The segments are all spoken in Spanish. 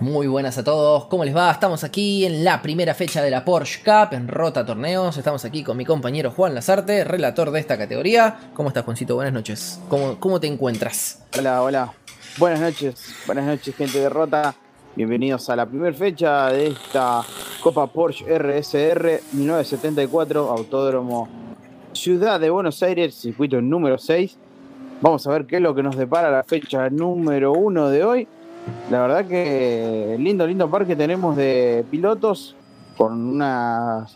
Muy buenas a todos, ¿cómo les va? Estamos aquí en la primera fecha de la Porsche Cup en Rota Torneos. Estamos aquí con mi compañero Juan Lazarte, relator de esta categoría. ¿Cómo estás, Juancito? Buenas noches. ¿Cómo, cómo te encuentras? Hola, hola. Buenas noches, buenas noches, gente de Rota. Bienvenidos a la primera fecha de esta Copa Porsche RSR 1974, Autódromo Ciudad de Buenos Aires, circuito número 6. Vamos a ver qué es lo que nos depara la fecha número 1 de hoy. La verdad que lindo, lindo parque tenemos de pilotos con unas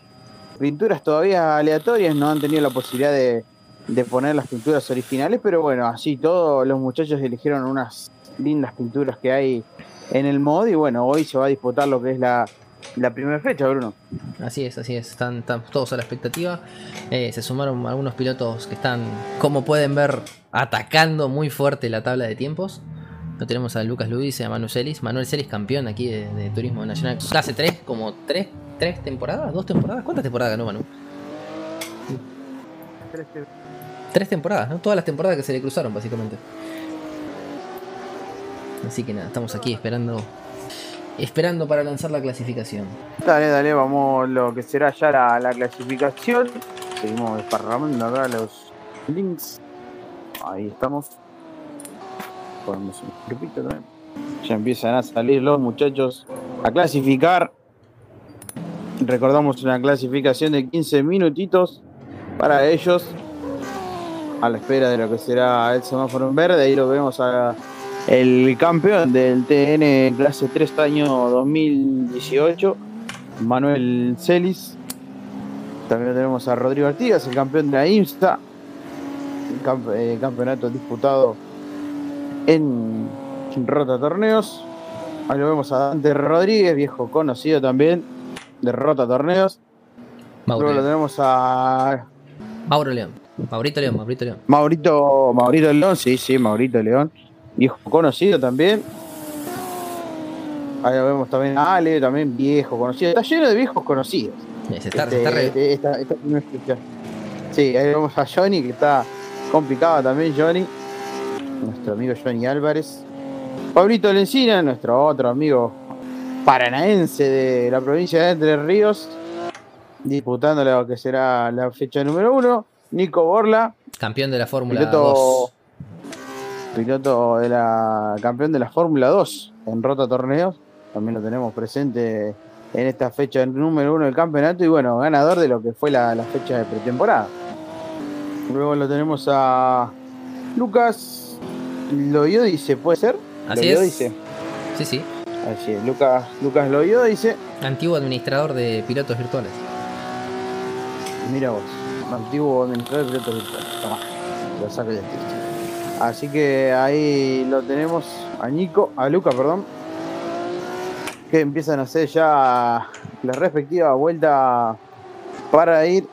pinturas todavía aleatorias, no han tenido la posibilidad de, de poner las pinturas originales, pero bueno, así todos los muchachos eligieron unas lindas pinturas que hay en el mod y bueno, hoy se va a disputar lo que es la, la primera fecha, Bruno. Así es, así es, están, todos a la expectativa. Eh, se sumaron algunos pilotos que están, como pueden ver, atacando muy fuerte la tabla de tiempos. Lo tenemos a Lucas Luis y a Manuel Celis. Manuel Celis, campeón aquí de, Turismo Nacional. Clase 3, como 3, tres temporadas, ¿Dos temporadas? ¿Cuántas temporadas ganó Manu? Tres temporadas, ¿no? Todas las temporadas que se le cruzaron, básicamente. Así que nada, estamos aquí esperando esperando para lanzar la clasificación. Dale, dale, vamos lo que será ya la, la clasificación. Seguimos desparramando acá los links. Ahí estamos. Ponemos un grupito también. Ya empiezan a salir los muchachos a clasificar. Recordamos una clasificación de 15 minutitos para ellos. A la espera de lo que será el semáforo en verde. Ahí lo vemos a el campeón del TN clase 3 año 2018, Manuel Celis. También tenemos a Rodrigo Artigas, el campeón de la IMSTA, el eh, campeonato disputado en Rota Torneos. Ahí lo vemos a Dante Rodríguez, viejo conocido también de Rota Torneos. Luego lo tenemos a Mauro León. Maurito León, Maurito León. Maurito, Maurito León, sí, sí, Maurito León viejo conocido también. Ahí vemos también a Ale, también viejo conocido. Está lleno de viejos conocidos. Sí, ahí vemos a Johnny, que está complicado también, Johnny. Nuestro amigo Johnny Álvarez. Pablito Lencina, nuestro otro amigo paranaense de la provincia de Entre Ríos, disputando lo que será la fecha número uno. Nico Borla. Campeón de la Fórmula 2 piloto de la campeón de la Fórmula 2 en Rota Torneos. También lo tenemos presente en esta fecha número uno del campeonato y bueno, ganador de lo que fue la, fecha de pretemporada. Luego lo tenemos a Lucas dice ¿puede ser? Así es. Sí, sí. Así es, Lucas, Lucas dice Antiguo administrador de pilotos virtuales. Mira vos, antiguo administrador de pilotos virtuales. Toma, lo saco título. Así que ahí lo tenemos a Nico, a Luca, perdón, que empiezan a hacer ya la respectiva vuelta para ir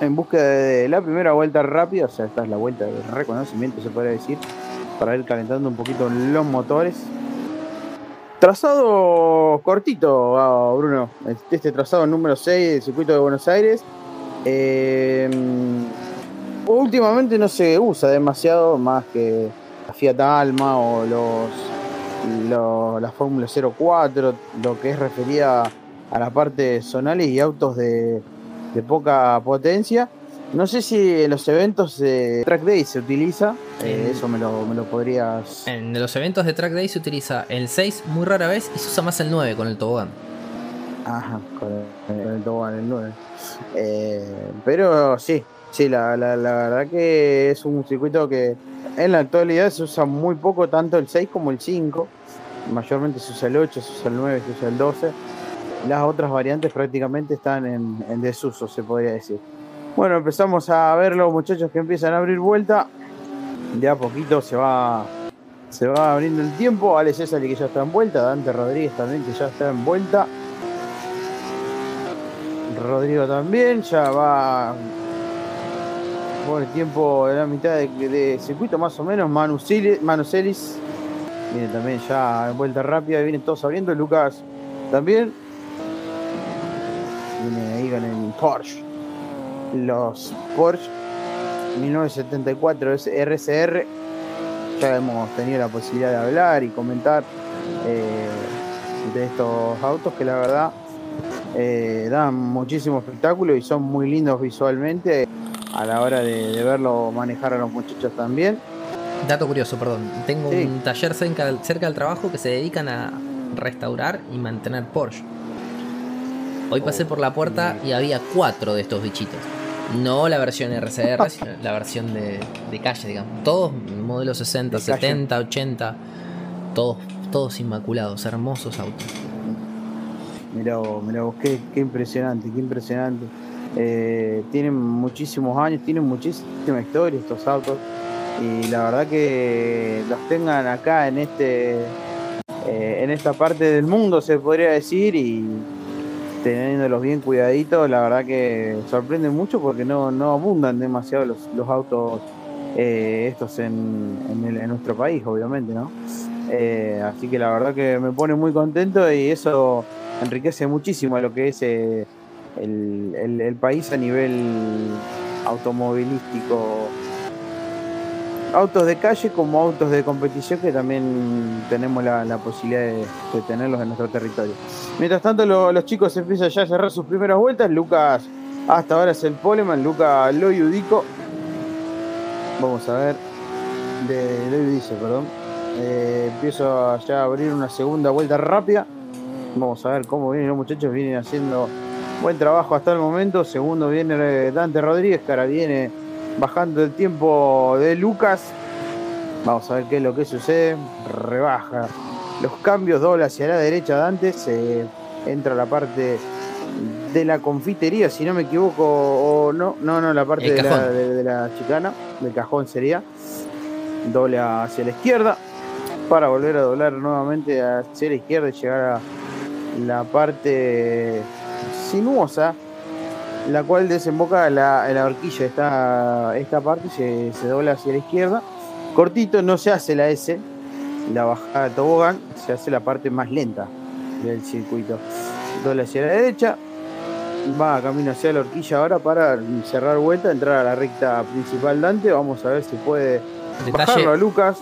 en búsqueda de la primera vuelta rápida, o sea, esta es la vuelta de reconocimiento, se podría decir, para ir calentando un poquito los motores. Trazado cortito, ah, Bruno, este trazado número 6 del circuito de Buenos Aires. Eh, últimamente no se usa demasiado más que la Fiat Alma o los, la Fórmula 04, lo que es referida a la parte zonales y autos de, poca potencia. No sé si en los eventos de Track Day se utiliza, eh, eso me lo, me lo podrías... En los eventos de Track Day se utiliza el 6 muy rara vez y se usa más el 9 con el tobogán. Ajá, con el, tobogán, el 9. Eh, pero sí, Sí, la, la, la, verdad que es un circuito que en la actualidad se usa muy poco, tanto el 6 como el 5. Mayormente se usa el 8, se usa el 9, se usa el 12. Las otras variantes prácticamente están en, desuso, se podría decir. Bueno, empezamos a ver los muchachos que empiezan a abrir vuelta. De a poquito se va se va abriendo el tiempo. Ale César que ya está en vuelta. Dante Rodríguez también que ya está en vuelta. Rodrigo también ya va por el tiempo de la mitad de, circuito más o menos. Manu, Celis viene también ya en vuelta rápida, vienen todos abriendo. Lucas también. Viene ahí con el Porsche. Los Porsche. 1974 RCR. Ya hemos tenido la posibilidad de hablar y comentar eh, de estos autos que la verdad eh, dan muchísimo espectáculo y son muy lindos visualmente a la hora de, verlo manejar a los muchachos también. Dato curioso, perdón. Tengo un taller cerca, cerca del trabajo que se dedican a restaurar y mantener Porsche. Hoy pasé por la puerta y había cuatro de estos bichitos. No la versión RCR, sino la versión de, calle, digamos. Todos modelos 60, 70, 80. Todos, todos inmaculados, hermosos autos. Mira vos, mira vos, qué, impresionante, qué impresionante. Eh, tienen muchísimos años, tienen muchísima historia estos autos. Y la verdad que los tengan acá en este eh, en esta parte del mundo, se podría decir, y teniéndolos bien cuidaditos, la verdad que sorprende mucho porque no, abundan demasiado los, autos eh, estos en, nuestro país, obviamente, ¿no? Así que la verdad que me pone muy contento y eso enriquece muchísimo lo que es el, el país a nivel automovilístico autos de calle como autos de competición que también tenemos la, posibilidad de, tenerlos en nuestro territorio. Mientras tanto los chicos empiezan ya a cerrar sus primeras vueltas. Lucas hasta ahora es el poleman, Lucas lo yudico. Vamos a ver. De lo dice, perdón. Eh, empiezo ya a abrir una segunda vuelta rápida. Vamos a ver cómo vienen los muchachos. Vienen haciendo buen trabajo hasta el momento. Segundo viene Dante Rodríguez, que ahora viene bajando el tiempo de Lucas. Vamos a ver qué es lo que sucede. Rebaja los cambios, doble hacia la derecha Dante. Se entra a la parte de la confitería, si no me equivoco, o no, no, no, la parte de la, de, la, chicana, del cajón sería. Doble hacia la izquierda para volver a doblar nuevamente hacia la izquierda y llegar a la parte sinuosa la cual desemboca en la, la horquilla. Esta, esta parte se, se, dobla hacia la izquierda. Cortito, no se hace la S, la bajada de tobogán, se hace la parte más lenta del circuito. Dobla hacia la derecha, va a camino hacia la horquilla ahora para cerrar vuelta, entrar a la recta principal Dante. Vamos a ver si puede detalle, a Lucas.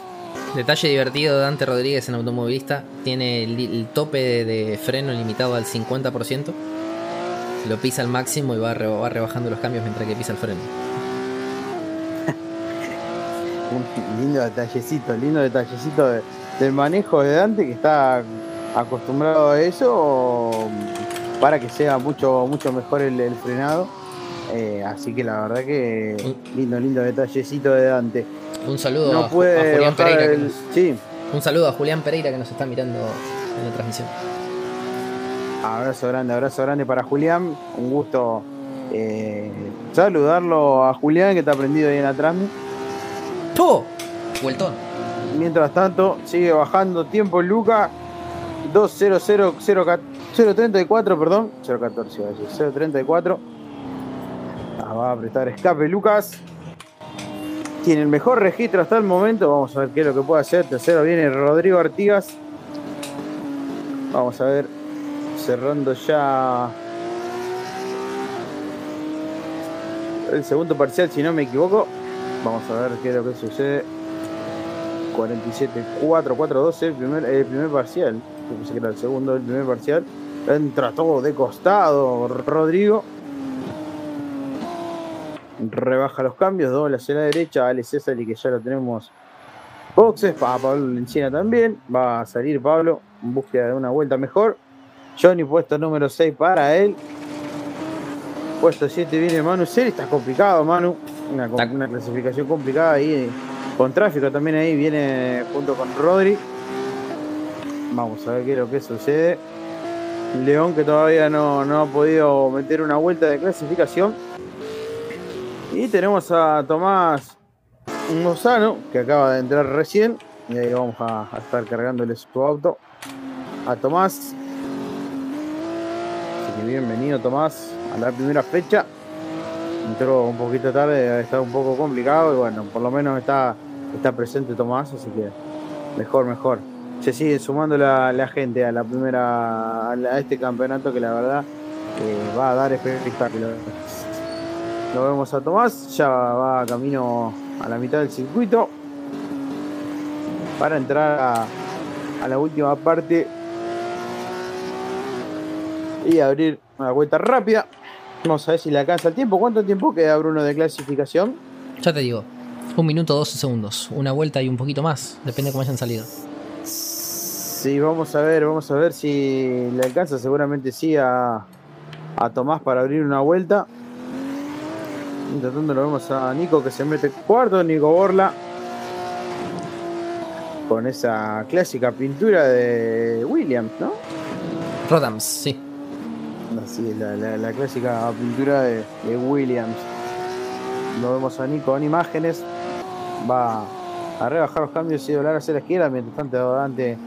Detalle divertido Dante Rodríguez en automovilista, tiene el, tope de freno limitado al 50% lo pisa al máximo y va, rebajando los cambios mientras que pisa el freno. Un lindo detallecito, lindo detallecito del manejo de Dante que está acostumbrado a eso para que sea mucho, mucho mejor el, frenado. Eh, así que la verdad que lindo, lindo detallecito de Dante. Un saludo a, Julián Pereira. Un saludo a Julián Pereira que nos está mirando en la transmisión. Abrazo grande, abrazo grande para Julián. Un gusto eh, saludarlo a Julián que está prendido ahí en la trami. ¡Tú! Vueltón. Mientras tanto, sigue bajando tiempo Luca. 034, perdón. 014, 034. Ah, va a apretar escape Lucas. Tiene el mejor registro hasta el momento. Vamos a ver qué es lo que puede hacer. Tercero viene Rodrigo Artigas. Vamos a ver cerrando ya el segundo parcial, si no me equivoco. Vamos a ver qué es lo que sucede. 47-4-4-2 el primer, el primer parcial. pensé que era el segundo, el primer parcial. Entra todo de costado Rodrigo. Rebaja los cambios, doble hacia la derecha. Ale César y que ya lo tenemos. Boxes para Pablo Lencina también. Va a salir Pablo en búsqueda de una vuelta mejor. Johnny puesto número 6 para él. Puesto 7 viene Manu Ceri, está complicado Manu. Una, clasificación complicada ahí. Con tráfico también ahí viene junto con Rodri. Vamos a ver qué es lo que sucede. León que todavía no, no ha podido meter una vuelta de clasificación. Y tenemos a Tomás Lozano, que acaba de entrar recién. Y ahí vamos a, a estar cargándole su auto. A Tomás, bienvenido Tomás a la primera fecha. Entró un poquito tarde, está un poco complicado y bueno, por lo menos está, está presente Tomás, así que mejor, mejor. Se sigue sumando la, gente a la primera, a, este campeonato que la verdad va a dar espectáculo. lo vemos a Tomás, ya va camino a la mitad del circuito para entrar a la última parte y abrir una vuelta rápida. Vamos a ver si le alcanza el tiempo. ¿Cuánto tiempo queda Bruno de clasificación? Ya te digo, un minuto 12 segundos. Una vuelta y un poquito más, depende de cómo hayan salido. Sí, vamos a ver, vamos a ver si le alcanza. Seguramente sí a, a Tomás para abrir una vuelta. Mientras tanto lo vemos a Nico que se mete cuarto, Nico Borla. Con esa clásica pintura de Williams, ¿no? Rodams, sí. Es, la, clásica pintura de, Williams. Lo vemos a Nico en imágenes. Va a rebajar los cambios y doblar hacia la izquierda. Mientras tanto, Dante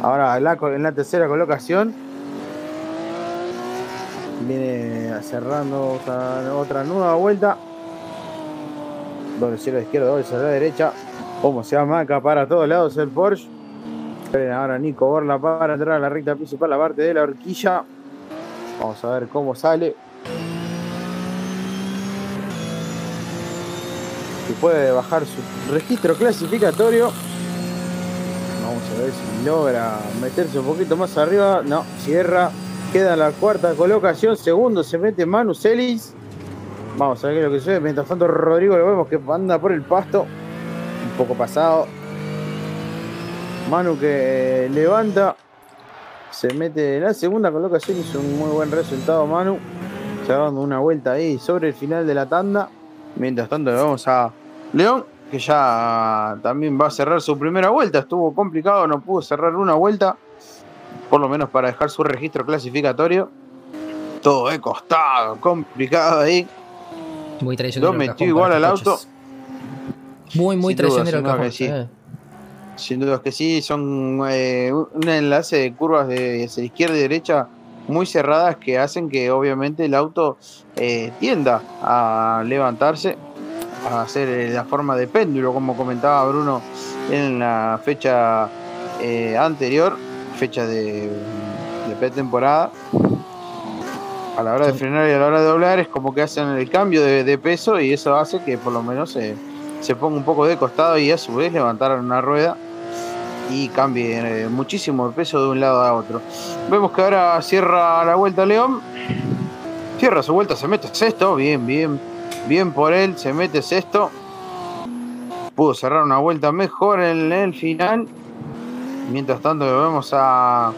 ahora en la, tercera colocación. Viene cerrando otra, nueva vuelta. Doble cero a la izquierda, doble cero a la derecha. Como se amaca para todos lados el Porsche. Ahora Nico Borla para entrar a la recta principal, la parte de la horquilla. Vamos a ver cómo sale. Si puede bajar su registro clasificatorio. Vamos a ver si logra meterse un poquito más arriba. No, cierra. Queda en la cuarta colocación. Segundo se mete Manu Celis. Vamos a ver qué es lo que sucede. Mientras tanto, Rodrigo lo vemos que anda por el pasto. Un poco pasado. Manu que levanta. Se mete en la segunda colocación. Hizo un muy buen resultado, Manu. Se va dando una vuelta ahí sobre el final de la tanda. Mientras tanto, le vamos a León, que ya también va a cerrar su primera vuelta. Estuvo complicado, no pudo cerrar una vuelta. Por lo menos para dejar su registro clasificatorio. Todo de costado, complicado ahí. Muy traicionero. Lo metió igual al auto. Muy, muy Sin duda, traicionero el cajón. sí. eh. Sin duda que sí, son eh, un enlace de curvas de hacia izquierda y derecha muy cerradas que hacen que obviamente el auto eh, tienda a levantarse, a hacer eh, la forma de péndulo, como comentaba Bruno en la fecha eh, anterior, fecha de, de pretemporada. A la hora de frenar y a la hora de doblar es como que hacen el cambio de, de peso y eso hace que por lo menos se, se ponga un poco de costado y a su vez levantar una rueda y cambie eh, muchísimo el peso de un lado a otro. Vemos que ahora cierra la vuelta León. Cierra su vuelta, se mete sexto. Bien, bien, bien por él. Se mete sexto. Pudo cerrar una vuelta mejor en el final. Mientras tanto vemos a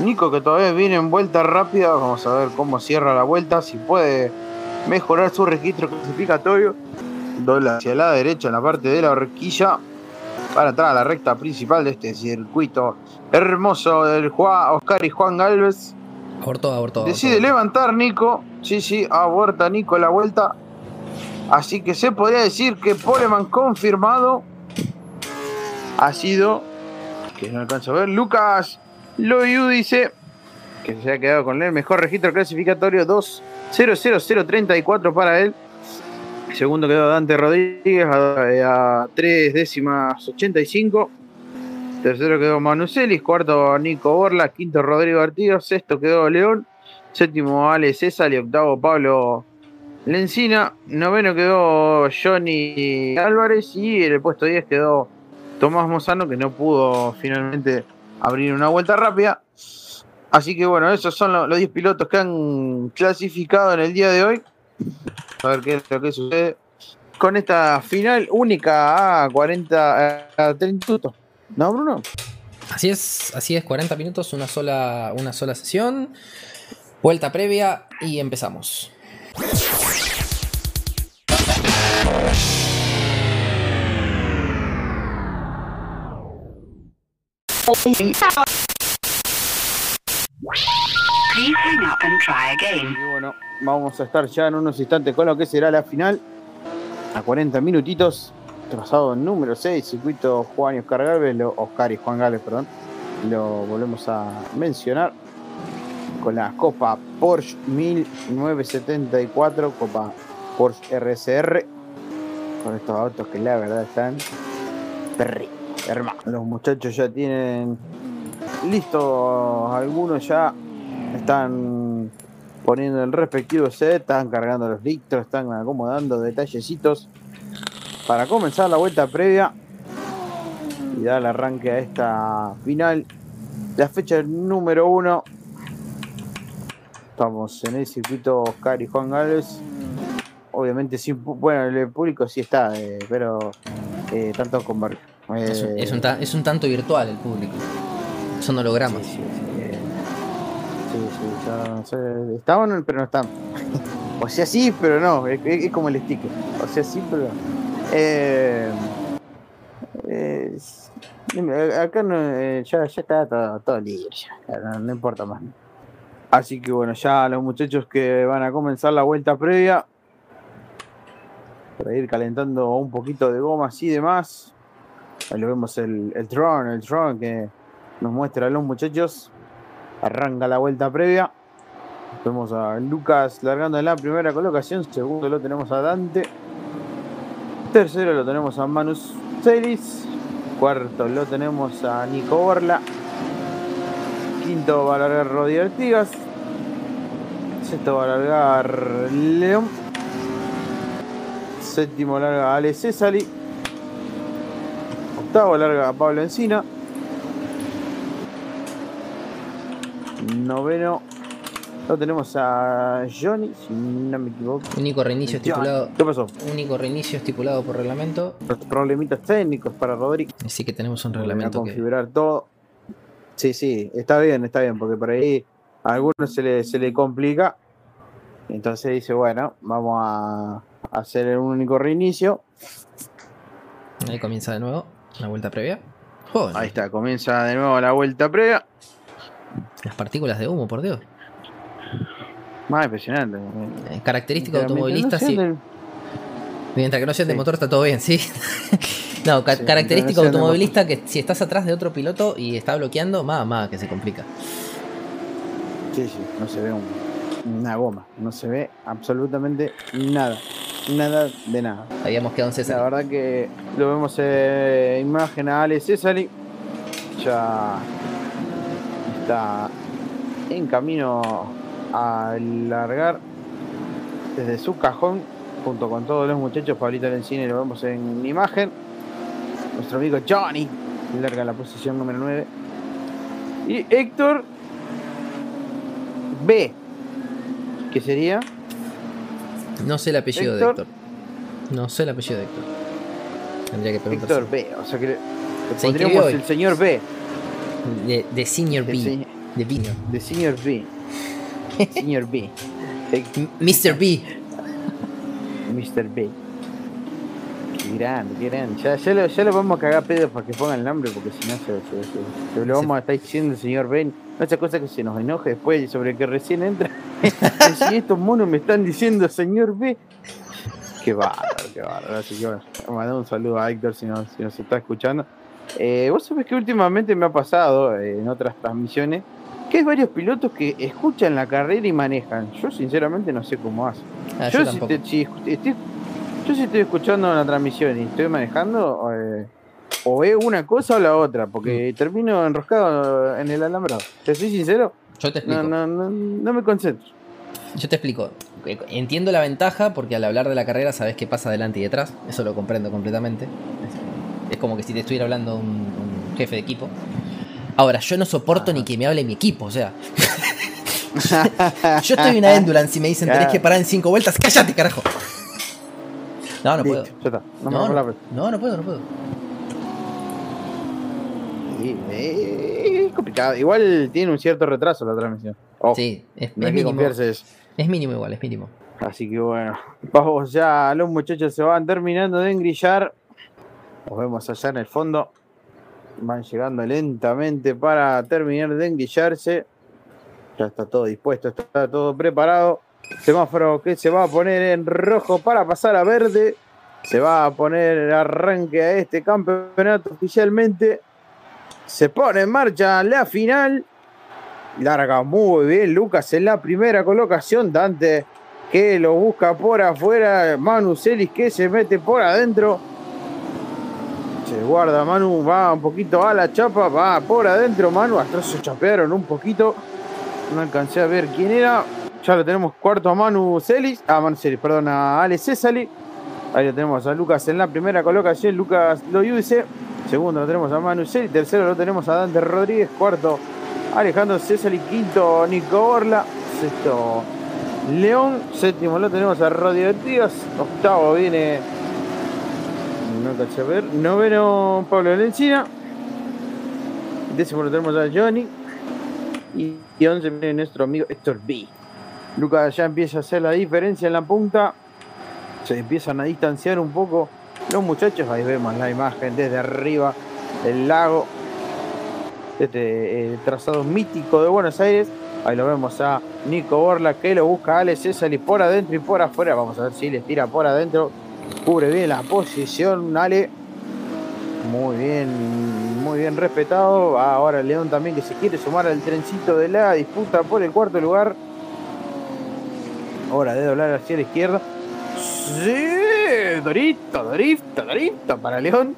Nico que todavía viene en vuelta rápida. Vamos a ver cómo cierra la vuelta. Si puede mejorar su registro clasificatorio. Dobla hacia la derecha en la parte de la horquilla para entrar a la recta principal de este circuito hermoso del Juan, Oscar y Juan Galvez. Abortó, abortó. Decide abortó. levantar Nico. Sí, sí, aborta Nico la vuelta. Así que se podría decir que Poleman confirmado ha sido, que no alcanzo a ver, Lucas Loyu dice que se ha quedado con el mejor registro clasificatorio 2-0-0-0-34 para él. Segundo quedó Dante Rodríguez a, a 3 décimas 85. Tercero quedó Manu Celis, cuarto Nico Borla, quinto Rodrigo Artigas, sexto quedó León, séptimo Ale César y octavo Pablo Lencina, noveno quedó Johnny Álvarez y en el puesto 10 quedó Tomás Mozano que no pudo finalmente abrir una vuelta rápida. Así que bueno, esos son lo- los 10 pilotos que han clasificado en el día de hoy. A ver qué es lo que sucede con esta final única a 40 a 30 minutos. ¿No, Bruno? Así es, así es, 40 minutos, una sola, una sola sesión. Vuelta previa y empezamos. Again. Y bueno, vamos a estar ya en unos instantes con lo que será la final. A 40 minutitos. Trazado número 6, circuito Juan y Oscar Galvez, lo- Oscar y Juan Galvez, perdón. Lo volvemos a mencionar. Con la Copa Porsche 1974, Copa Porsche RSR. Con estos autos que la verdad están perri, hermano. Los muchachos ya tienen listos, algunos ya están poniendo el respectivo set, están cargando los litros, están acomodando detallecitos para comenzar la vuelta previa y dar el arranque a esta final. La fecha número uno. Estamos en el circuito Oscar y Juan Gálvez. Obviamente, sin, bueno, el público sí está, eh, pero eh, tanto con Es, un, eh, es un es un tanto virtual el público. Son hologramas. Sí, Sí, estaban, pero no están. o sea, sí, pero no. Es, como el sticker. O sea, sí, pero no. Eh, eh, acá no, eh, ya, ya está todo, todo libre, ya, no, no importa más. Así que bueno, ya los muchachos que van a comenzar la vuelta previa, para ir calentando un poquito de gomas y demás. Ahí lo vemos el, el Tron, el Tron que nos muestra a los muchachos. Arranca la vuelta previa. Vemos a Lucas largando en la primera colocación. Segundo lo tenemos a Dante. Tercero lo tenemos a Manus Celis. Cuarto lo tenemos a Nico Borla. Quinto va a largar Rodi Artigas. Sexto va a largar León. Séptimo larga Ale Cesari. Octavo larga Pablo Encina. Noveno lo tenemos a Johnny, si no me equivoco. Único reinicio estipulado. ¿Qué pasó? Único reinicio estipulado por reglamento. Los problemitas técnicos para Rodrigo. Así que tenemos un reglamento que. configurar todo. Sí, sí, está bien, está bien, porque por ahí a algunos se le, se le complica. Entonces dice, bueno, vamos a hacer un único reinicio. Ahí comienza de nuevo la vuelta previa. Joder, Ahí está, comienza de nuevo la vuelta previa. las partículas de humo, por Dios. Más impresionante. Eh, Característica automovilista, no sí. del- Mientras que no sean de motor está todo bien, sí. no, ca- Sí, característica no automovilista que si estás atrás de otro piloto y está bloqueando, más, más que se complica. Sí, sí, no se ve un- una goma, no se ve absolutamente nada, nada de nada. Habíamos quedado en La César. verdad que lo vemos en imagen a Ale Cesari, ya está en camino a largar desde su cajón junto con todos los muchachos. Pablito Lencine lo vemos en imagen. Nuestro amigo Johnny larga la posición número 9. Y Héctor B. ¿Qué sería? No sé el apellido Héctor. de Héctor. No sé el apellido de Héctor. Tendría que preguntar. Héctor B. O sea que le, Se pondríamos el señor B. De, de Senior El B. De Vino. De Senior B. Senior B. Héctor- Mr. B. Mr. B. Qué grande, qué grande. Ya, ya, lo, ya lo vamos a cagar pedo para que pongan el nombre, porque si no se, se- se- se lo vamos a estar diciendo el señor Ben. No esa cosa que se nos enoje después sobre que recién entra. si estos monos me están diciendo señor B. Qué bárbaro, qué bárbaro. Así que bueno, mandamos un saludo a Héctor si nos, si nos está escuchando. Eh, Vos sabés que últimamente me ha pasado eh, en otras transmisiones que hay varios pilotos que escuchan la carrera y manejan. Yo sinceramente no sé cómo hacen. Ah, yo, yo si te- estoy, yo si estoy escuchando la transmisión y estoy manejando, eh, o veo una cosa o la otra, Mm. porque termino enroscado en el alambrado. Te soy sincero, Yo te explico. no, no, no, no me concentro. Yo te explico. Entiendo la ventaja porque al hablar de la carrera sabes qué pasa adelante y detrás. Eso lo comprendo completamente. Es, es como que si te estuviera hablando un, un jefe de equipo. Ahora, yo no soporto ni que me hable mi equipo, o sea. yo estoy en una endurance y me dicen tenés que parar en cinco vueltas. ¡Cállate, carajo! No, no puedo. Listo, ya está. No, No, no, no, no puedo, no puedo. Sí, eh, es complicado. Igual tiene un cierto retraso la transmisión. Sí, es, no mínimo. eso. Es mínimo igual, es mínimo. Así que bueno, vamos ya, los muchachos se van terminando de engrillar. Nos vemos allá en el fondo. Van llegando lentamente para terminar de engrillarse. Ya está todo dispuesto, está todo preparado. Semáforo que se va a poner en rojo para pasar a verde. Se va a poner arranque a este campeonato oficialmente. Se pone en marcha la final. Larga muy bien Lucas en la primera colocación. Dante que lo busca por afuera. Manu Celis que se mete por adentro. Se guarda Manu, va un poquito a la chapa, va por adentro Manu. Hasta se chapearon un poquito. No alcancé a ver quién era. Ya lo tenemos cuarto a Manu Celis. A Manu Celis, perdón, a Ale Césali. Ahí lo tenemos a Lucas en la primera colocación. Lucas lo dice. Segundo lo tenemos a Manu Celis. Tercero lo tenemos a Dante Rodríguez. Cuarto Alejandro César Quinto Nico Orla. Sexto León. Séptimo lo tenemos a Rodrigo Díaz. Octavo viene. Noveno Pablo Lencina. Décimo lo tenemos a Johnny. Y, once viene nuestro amigo Héctor B. Lucas ya empieza a hacer la diferencia en la punta. Se empiezan a distanciar un poco los muchachos. Ahí vemos la imagen desde arriba del lago. Este eh, trazado mítico de Buenos Aires. Ahí lo vemos a Nico Borla que lo busca a Ale César y por adentro y por afuera. Vamos a ver si les tira por adentro. Cubre bien la posición Ale. Muy bien, muy bien respetado. Ahora León también que se quiere sumar al trencito de la disputa por el cuarto lugar. Hora de doblar hacia la izquierda. Sí, Dorito, Dorito, Dorito para León.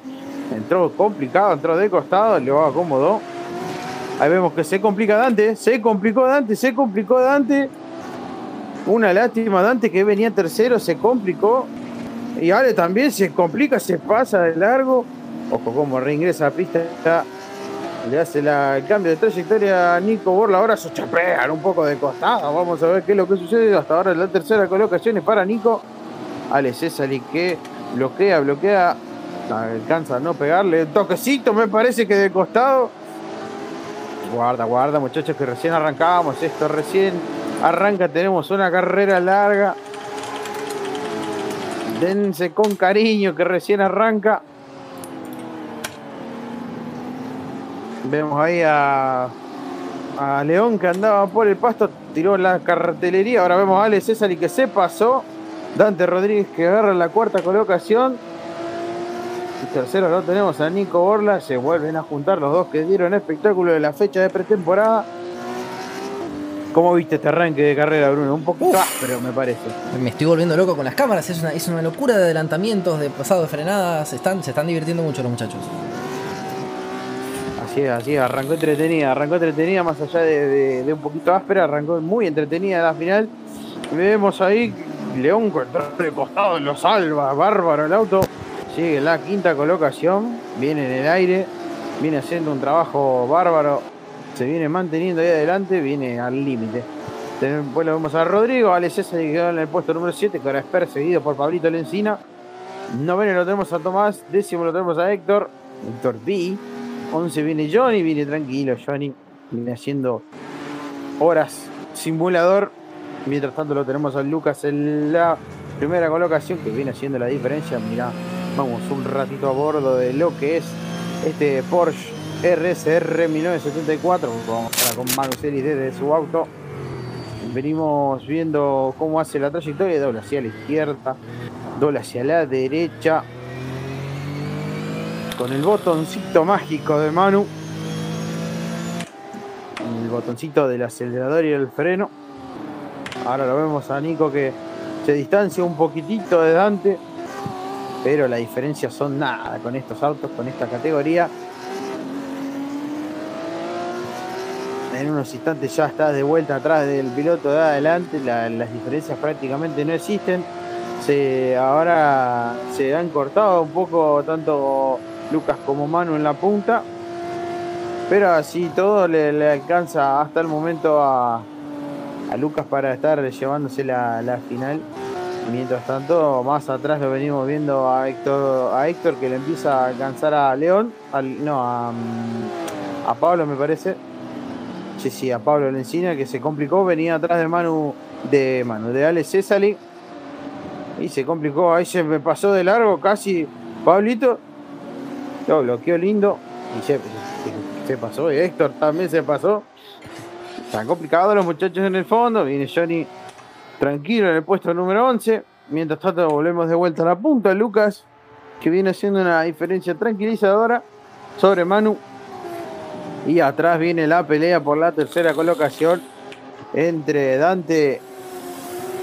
Entró complicado, entró de costado, le acomodó. Ahí vemos que se complica Dante, se complicó Dante, se complicó Dante. Una lástima Dante que venía tercero, se complicó. Y Ale también se complica, se pasa de largo. Ojo como reingresa a pista. Le hace la, el cambio de trayectoria a Nico Borla. Ahora se chapean un poco de costado. Vamos a ver qué es lo que sucede. Hasta ahora la tercera colocación es para Nico. Ale César que bloquea, bloquea. Alcanza a no pegarle. Toquecito me parece que de costado. Guarda, guarda, muchachos, que recién arrancamos. Esto recién arranca. Tenemos una carrera larga. Dense con cariño que recién arranca. Vemos ahí a, a León que andaba por el pasto, tiró la cartelería. Ahora vemos a Ale César y que se pasó. Dante Rodríguez que agarra la cuarta colocación. Y tercero lo tenemos a Nico Borla. Se vuelven a juntar los dos que dieron espectáculo de la fecha de pretemporada. ¿Cómo viste este arranque de carrera, Bruno? Un poquito áspero, me parece. Me estoy volviendo loco con las cámaras. Es una, es una locura de adelantamientos, de pasado de frenadas. Están, se están divirtiendo mucho los muchachos. Así es, así es. Arrancó entretenida, arrancó entretenida más allá de, de- de un poquito áspera. Arrancó muy entretenida la final. Vemos ahí León con el de costado lo salva. Bárbaro el auto. Sigue la quinta colocación. Viene en el aire. Viene haciendo un trabajo bárbaro. Se viene manteniendo ahí adelante. Viene al límite. Después lo vemos a Rodrigo. Ale César que quedó en el puesto número 7. Que ahora es perseguido por Pablito Lencina. Noveno lo tenemos a Tomás. Décimo lo tenemos a Héctor. Héctor B. 11 viene Johnny. Viene tranquilo Johnny. Viene haciendo horas simulador. Mientras tanto lo tenemos a Lucas en la primera colocación que viene haciendo la diferencia. Mirá, vamos un ratito a bordo de lo que es este Porsche RSR 1974. Vamos ahora con Manu Celis desde su auto. Venimos viendo cómo hace la trayectoria. Dobla hacia la izquierda, dobla hacia la derecha. Con el botoncito mágico de Manu. El botoncito del acelerador y el freno. Ahora lo vemos a Nico que se distancia un poquitito de Dante. Pero la diferencia son nada con estos autos, con esta categoría. En unos instantes ya está de vuelta atrás del piloto de adelante. la- las diferencias prácticamente no existen. Se, ahora se han cortado un poco tanto Lucas como Manu en la punta. Pero así todo le, alcanza hasta el momento a, a Lucas para estar llevándose la, la final. Mientras tanto, más atrás lo venimos viendo a Héctor, a Héctor que le empieza a alcanzar a León, no, a, a Pablo me parece. Sí, sí, a Pablo Lencina que se complicó, venía atrás de Manu, de Manu, de Ale Césali. Y se complicó, ahí se me pasó de largo casi Pablito. Lo bloqueó lindo y se, se pasó. Y Héctor también se pasó. Están complicados los muchachos en el fondo. Viene Johnny tranquilo en el puesto número 11. Mientras tanto, volvemos de vuelta a la punta. Lucas, que viene haciendo una diferencia tranquilizadora sobre Manu. Y atrás viene la pelea por la tercera colocación entre Dante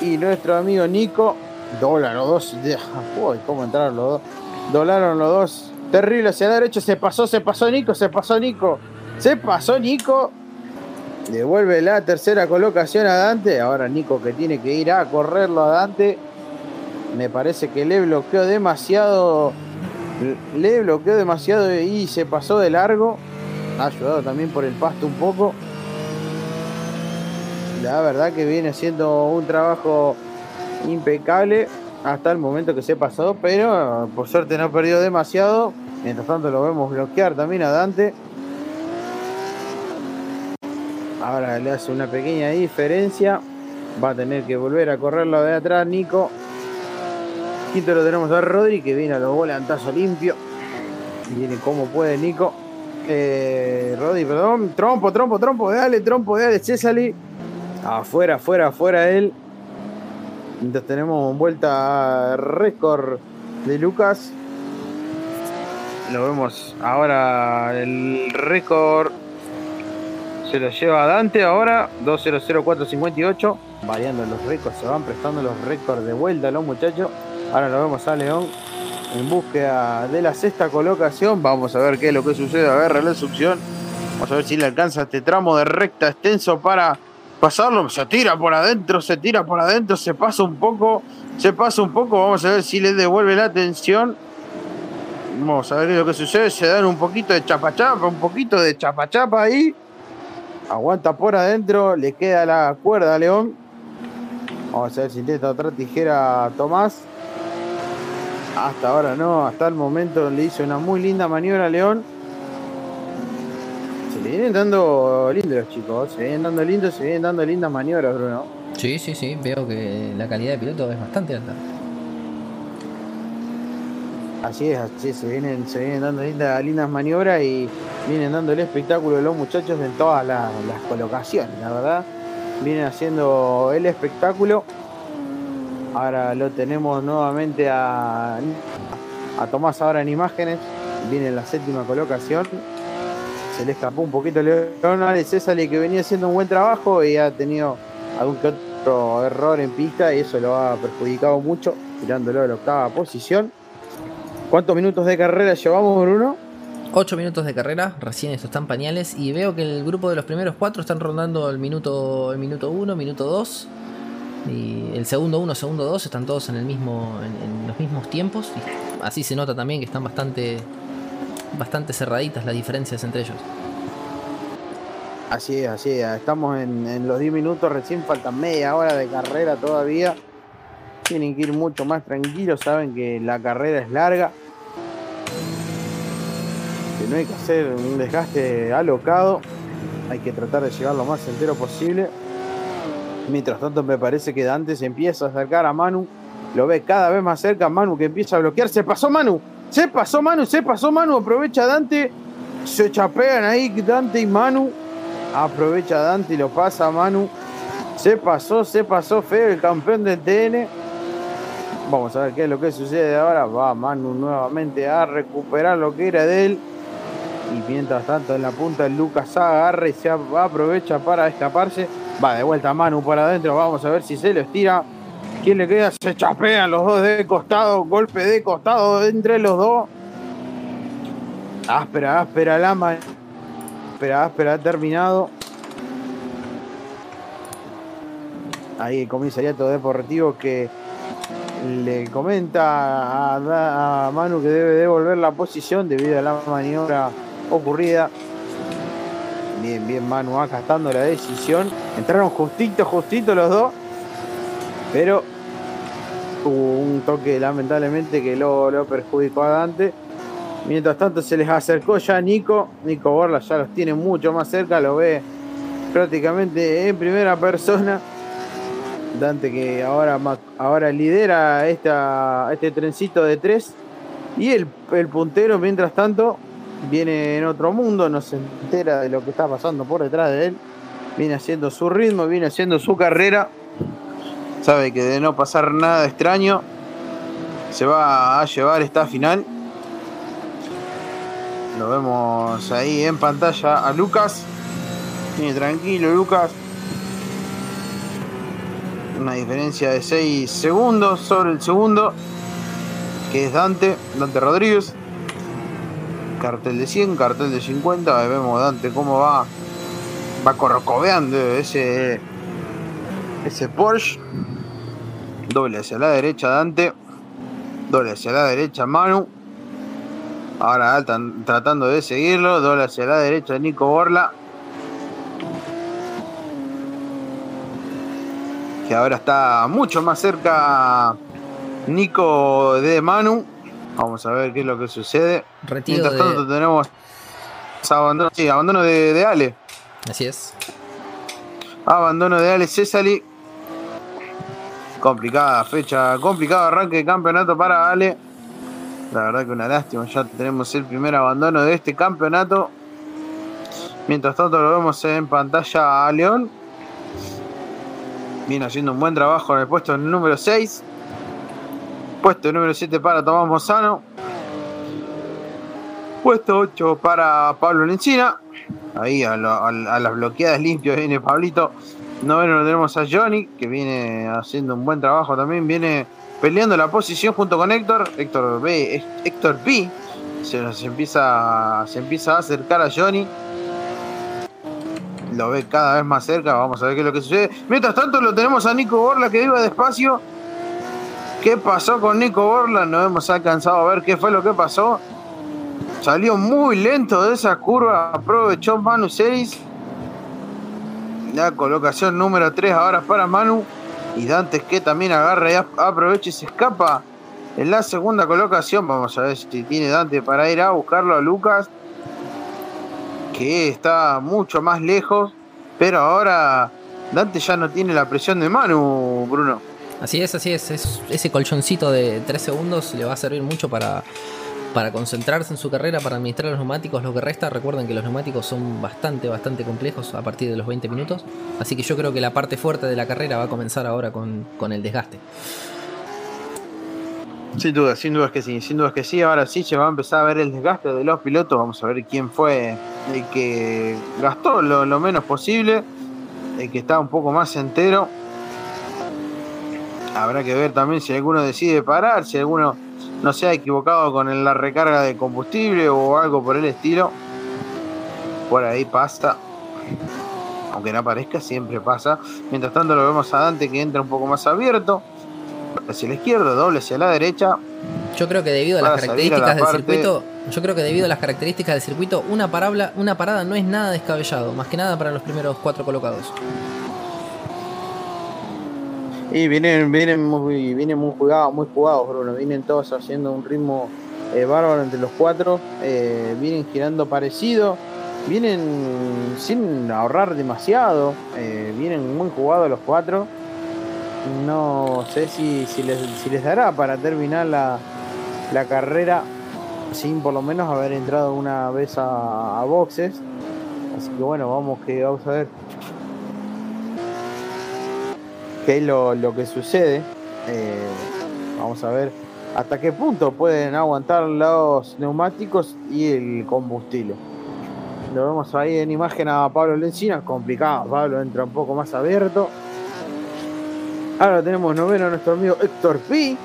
y nuestro amigo Nico. Doblan los dos. Uy, cómo entraron los dos. Doblaron los dos. Terrible hacia la derecha. Se pasó, se pasó Nico, se pasó Nico. Se pasó Nico. Devuelve la tercera colocación a Dante. Ahora Nico que tiene que ir a correrlo a Dante. Me parece que le bloqueó demasiado. Le bloqueó demasiado y se pasó de largo. Ha ayudado también por el pasto un poco. La verdad que viene haciendo un trabajo impecable hasta el momento que se pasó, pero por suerte no perdió demasiado. Mientras tanto lo vemos bloquear también a Dante. Ahora le hace una pequeña diferencia. Va a tener que volver a correrlo de atrás Nico. Quinto lo tenemos a Rodri que viene a los volantazo limpio. Viene como puede Nico. Eh, Rodri, perdón. Trompo, trompo, trompo. Dale, trompo, dale, César. Afuera, afuera, afuera él. Mientras tenemos vuelta récord de Lucas. Lo vemos ahora el récord se lo lleva Dante ahora, 2.00458. Variando los récords, se van prestando los récords de vuelta los muchachos. Ahora lo vemos a León en búsqueda de la sexta colocación. Vamos a ver qué es lo que sucede. Agarra la succión. Vamos a ver si le alcanza este tramo de recta extenso para pasarlo. Se tira por adentro, se tira por adentro, se pasa un poco, se pasa un poco. Vamos a ver si le devuelve la atención. Vamos a ver qué es lo que sucede. Se dan un poquito de chapachapa, un poquito de chapachapa ahí. Aguanta por adentro, le queda la cuerda a León. Vamos a ver si intenta otra tijera Tomás. Hasta ahora no, hasta el momento le hizo una muy linda maniobra a León. Se le vienen dando lindos los chicos, se vienen dando lindos, se vienen dando lindas maniobras, Bruno. Sí, sí, sí, veo que la calidad de piloto es bastante alta. Así es, así es, se vienen, se vienen dando lindas, lindas maniobras y vienen dando el espectáculo los muchachos en todas las, las colocaciones, la verdad. Vienen haciendo el espectáculo. Ahora lo tenemos nuevamente a, a Tomás ahora en imágenes. Viene en la séptima colocación. Se le escapó un poquito León Alex César que venía haciendo un buen trabajo y ha tenido algún que otro error en pista y eso lo ha perjudicado mucho, tirándolo de la octava posición. ¿Cuántos minutos de carrera llevamos, Bruno? 8 minutos de carrera, recién estos están pañales y veo que el grupo de los primeros cuatro están rondando el minuto el minuto 1, minuto 2 y el segundo 1, segundo 2 están todos en el mismo en, los mismos tiempos así se nota también que están bastante bastante cerraditas las diferencias entre ellos. Así es, así es. Estamos en, en los 10 minutos, recién faltan media hora de carrera todavía. Tienen que ir mucho más tranquilos, saben que la carrera es larga que no hay que hacer un desgaste alocado, hay que tratar de llegar lo más entero posible. Mientras tanto me parece que Dante se empieza a acercar a Manu, lo ve cada vez más cerca, Manu que empieza a bloquear, se pasó Manu, se pasó Manu, se pasó Manu, aprovecha Dante, se chapean ahí Dante y Manu, aprovecha Dante y lo pasa Manu, se pasó, se pasó feo el campeón del TN. Vamos a ver qué es lo que sucede ahora. Va Manu nuevamente a recuperar lo que era de él. Y mientras tanto en la punta Lucas agarra y se aprovecha para escaparse. Va de vuelta Manu para adentro. Vamos a ver si se lo estira. ¿Quién le queda? Se chapean los dos de costado. Golpe de costado entre los dos. Áspera, áspera la mano. Áspera, áspera, ha terminado. Ahí el comisariato deportivo que le comenta a, a Manu que debe devolver la posición debido a la maniobra ocurrida. Bien, bien Manu acatando la decisión. Entraron justito, justito los dos. Pero hubo un toque lamentablemente que lo, lo perjudicó a Dante. Mientras tanto se les acercó ya Nico. Nico Borla ya los tiene mucho más cerca. Lo ve prácticamente en primera persona. Dante que ahora, ahora lidera este trencito de tres. Y el puntero, mientras tanto, viene en otro mundo, no se entera de lo que está pasando por detrás de él, viene haciendo su ritmo, viene haciendo su carrera, sabe que de no pasar nada extraño, se va a llevar esta final. Lo vemos ahí en pantalla a Lucas. Viene tranquilo Lucas. Una diferencia de 6 segundos sobre el segundo. Que es Dante, Dante Rodríguez cartel de 100, cartel de 50, ahí vemos Dante cómo va Va corrocoveando ese, ese Porsche. Doble hacia la derecha Dante. Doble hacia la derecha Manu. Ahora Altan tratando de seguirlo. Doble hacia la derecha Nico Borla. Que ahora está mucho más cerca Nico de Manu. Vamos a ver qué es lo que sucede. Retiro Mientras de- tanto tenemos abandono, sí, abandono de, de Ale. Así es. Abandono de Ale Cesali. Complicada fecha, complicado arranque de campeonato para Ale. La verdad que una lástima, ya tenemos el primer abandono de este campeonato. Mientras tanto lo vemos en pantalla a León. Viene haciendo un buen trabajo en el puesto número 6. Puesto número 7 para Tomás Mozano. Puesto 8 para Pablo Lencina. Ahí a, las bloqueadas limpias viene Pablito. Noveno lo tenemos a Johnny, que viene haciendo un buen trabajo también. Viene peleando la posición junto con Héctor. Héctor B. Héctor P. Se empieza, se empieza a acercar a Johnny. Lo ve cada vez más cerca. Vamos a ver qué es lo que sucede. Mientras tanto lo tenemos a Nico Borla que iba despacio. ¿Qué pasó con Nico Borla? No hemos alcanzado a ver qué fue lo que pasó. Salió muy lento de esa curva. Aprovechó Manu 6. La colocación número 3 ahora para Manu. Y Dantes que también agarra y ap- aprovecha y se escapa. En la segunda colocación. Vamos a ver si tiene Dante para ir a buscarlo a Lucas. Que está mucho más lejos. Pero ahora Dante ya no tiene la presión de Manu, Bruno. Así es, así es. es- ese colchoncito de 3 segundos le va a servir mucho para, para concentrarse en su carrera, para administrar los neumáticos. Lo que resta, recuerden que los neumáticos son bastante, bastante complejos a partir de los 20 minutos. Así que yo creo que la parte fuerte de la carrera va a comenzar ahora con, con el desgaste. Sin duda, sin dudas que sí, sin dudas que sí. Ahora sí se va a empezar a ver el desgaste de los pilotos. Vamos a ver quién fue el que gastó lo, lo menos posible, el que está un poco más entero. Habrá que ver también si alguno decide parar, si alguno no se ha equivocado con la recarga de combustible o algo por el estilo. Por ahí pasa. Aunque no parezca, siempre pasa. Mientras tanto lo vemos a Dante que entra un poco más abierto. Hacia la izquierda, doble hacia la derecha. Yo creo que debido a las a la características del parte- circuito, yo creo que debido a las características del circuito, una una parada no es nada descabellado, más que nada para los primeros cuatro colocados. Y vienen, vienen muy, vienen muy jugados, muy jugados, Bruno. Vienen todos haciendo un ritmo eh, bárbaro entre los cuatro. eh, vienen girando parecido. Vienen sin ahorrar demasiado. eh, vienen muy jugados los cuatro. No sé si, les, dará para terminar la, la carrera sin por lo menos haber entrado una vez a, a boxes. Así que bueno, vamos que vamos a ver qué es lo, lo que sucede. Eh, vamos a ver hasta qué punto pueden aguantar los neumáticos y el combustible. Lo vemos ahí en imagen a Pablo Lencina, complicado. Pablo entra un poco más abierto. Ahora tenemos noveno a nuestro amigo Héctor P.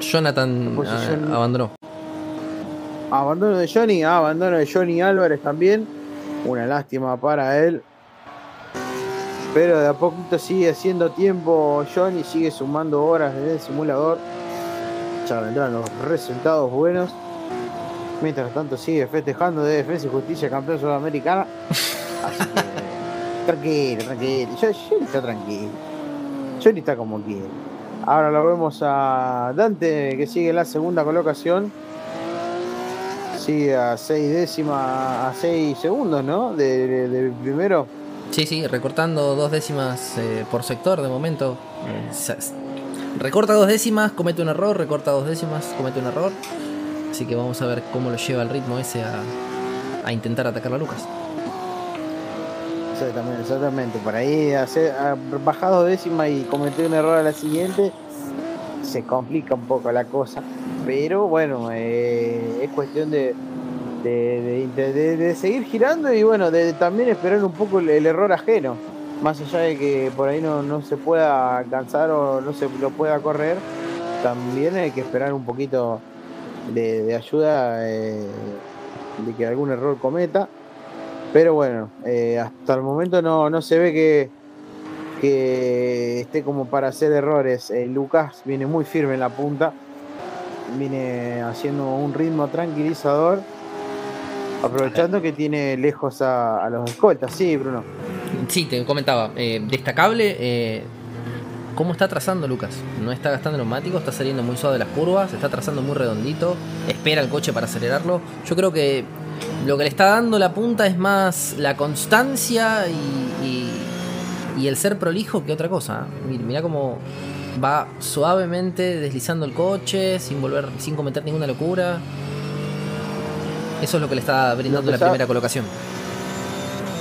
Jonathan Posición- abandonó. Abandono de Johnny, ah, abandono de Johnny Álvarez también. Una lástima para él. Pero de a poquito sigue haciendo tiempo Johnny, sigue sumando horas en el simulador. Ya vendrán los resultados buenos. Mientras tanto sigue festejando de Defensa y Justicia campeón sudamericana. Así que tranquilo, tranquilo. Johnny está tranquilo. Johnny está como quiere. Ahora lo vemos a Dante que sigue en la segunda colocación. Sigue a 6 décimas, a 6 segundos, ¿no? De- de- Del primero. Sí, sí, recortando dos décimas eh, por sector de momento. Sa- recorta dos décimas, comete un error, recorta dos décimas, comete un error. Así que vamos a ver cómo lo lleva el ritmo ese a, a intentar atacar a Lucas. Exactamente, exactamente. Por ahí hacer, ha bajado décima y cometió un error a la siguiente. Se complica un poco la cosa. Pero bueno, eh, es cuestión de, de, de- seguir girando y bueno, de, también esperar un poco el, error ajeno. Más allá de que por ahí no, no se pueda alcanzar o no se lo pueda correr, también hay que esperar un poquito de, de ayuda eh, de que algún error cometa. Pero bueno, eh, hasta el momento no, no se ve que, que esté como para hacer errores. Eh, Lucas viene muy firme en la punta, viene haciendo un ritmo tranquilizador, aprovechando que tiene lejos a, los escoltas. Sí, Bruno. Sí, te comentaba, eh, destacable eh, cómo está trazando Lucas. No está gastando neumáticos, está saliendo muy suave de las curvas, está trazando muy redondito, espera el coche para acelerarlo. Yo creo que lo que le está dando la punta es más la constancia y, y- el ser prolijo que otra cosa. Mira, mira cómo va suavemente deslizando el coche sin volver, sin cometer ninguna locura. Eso es lo que le está brindando la primera colocación.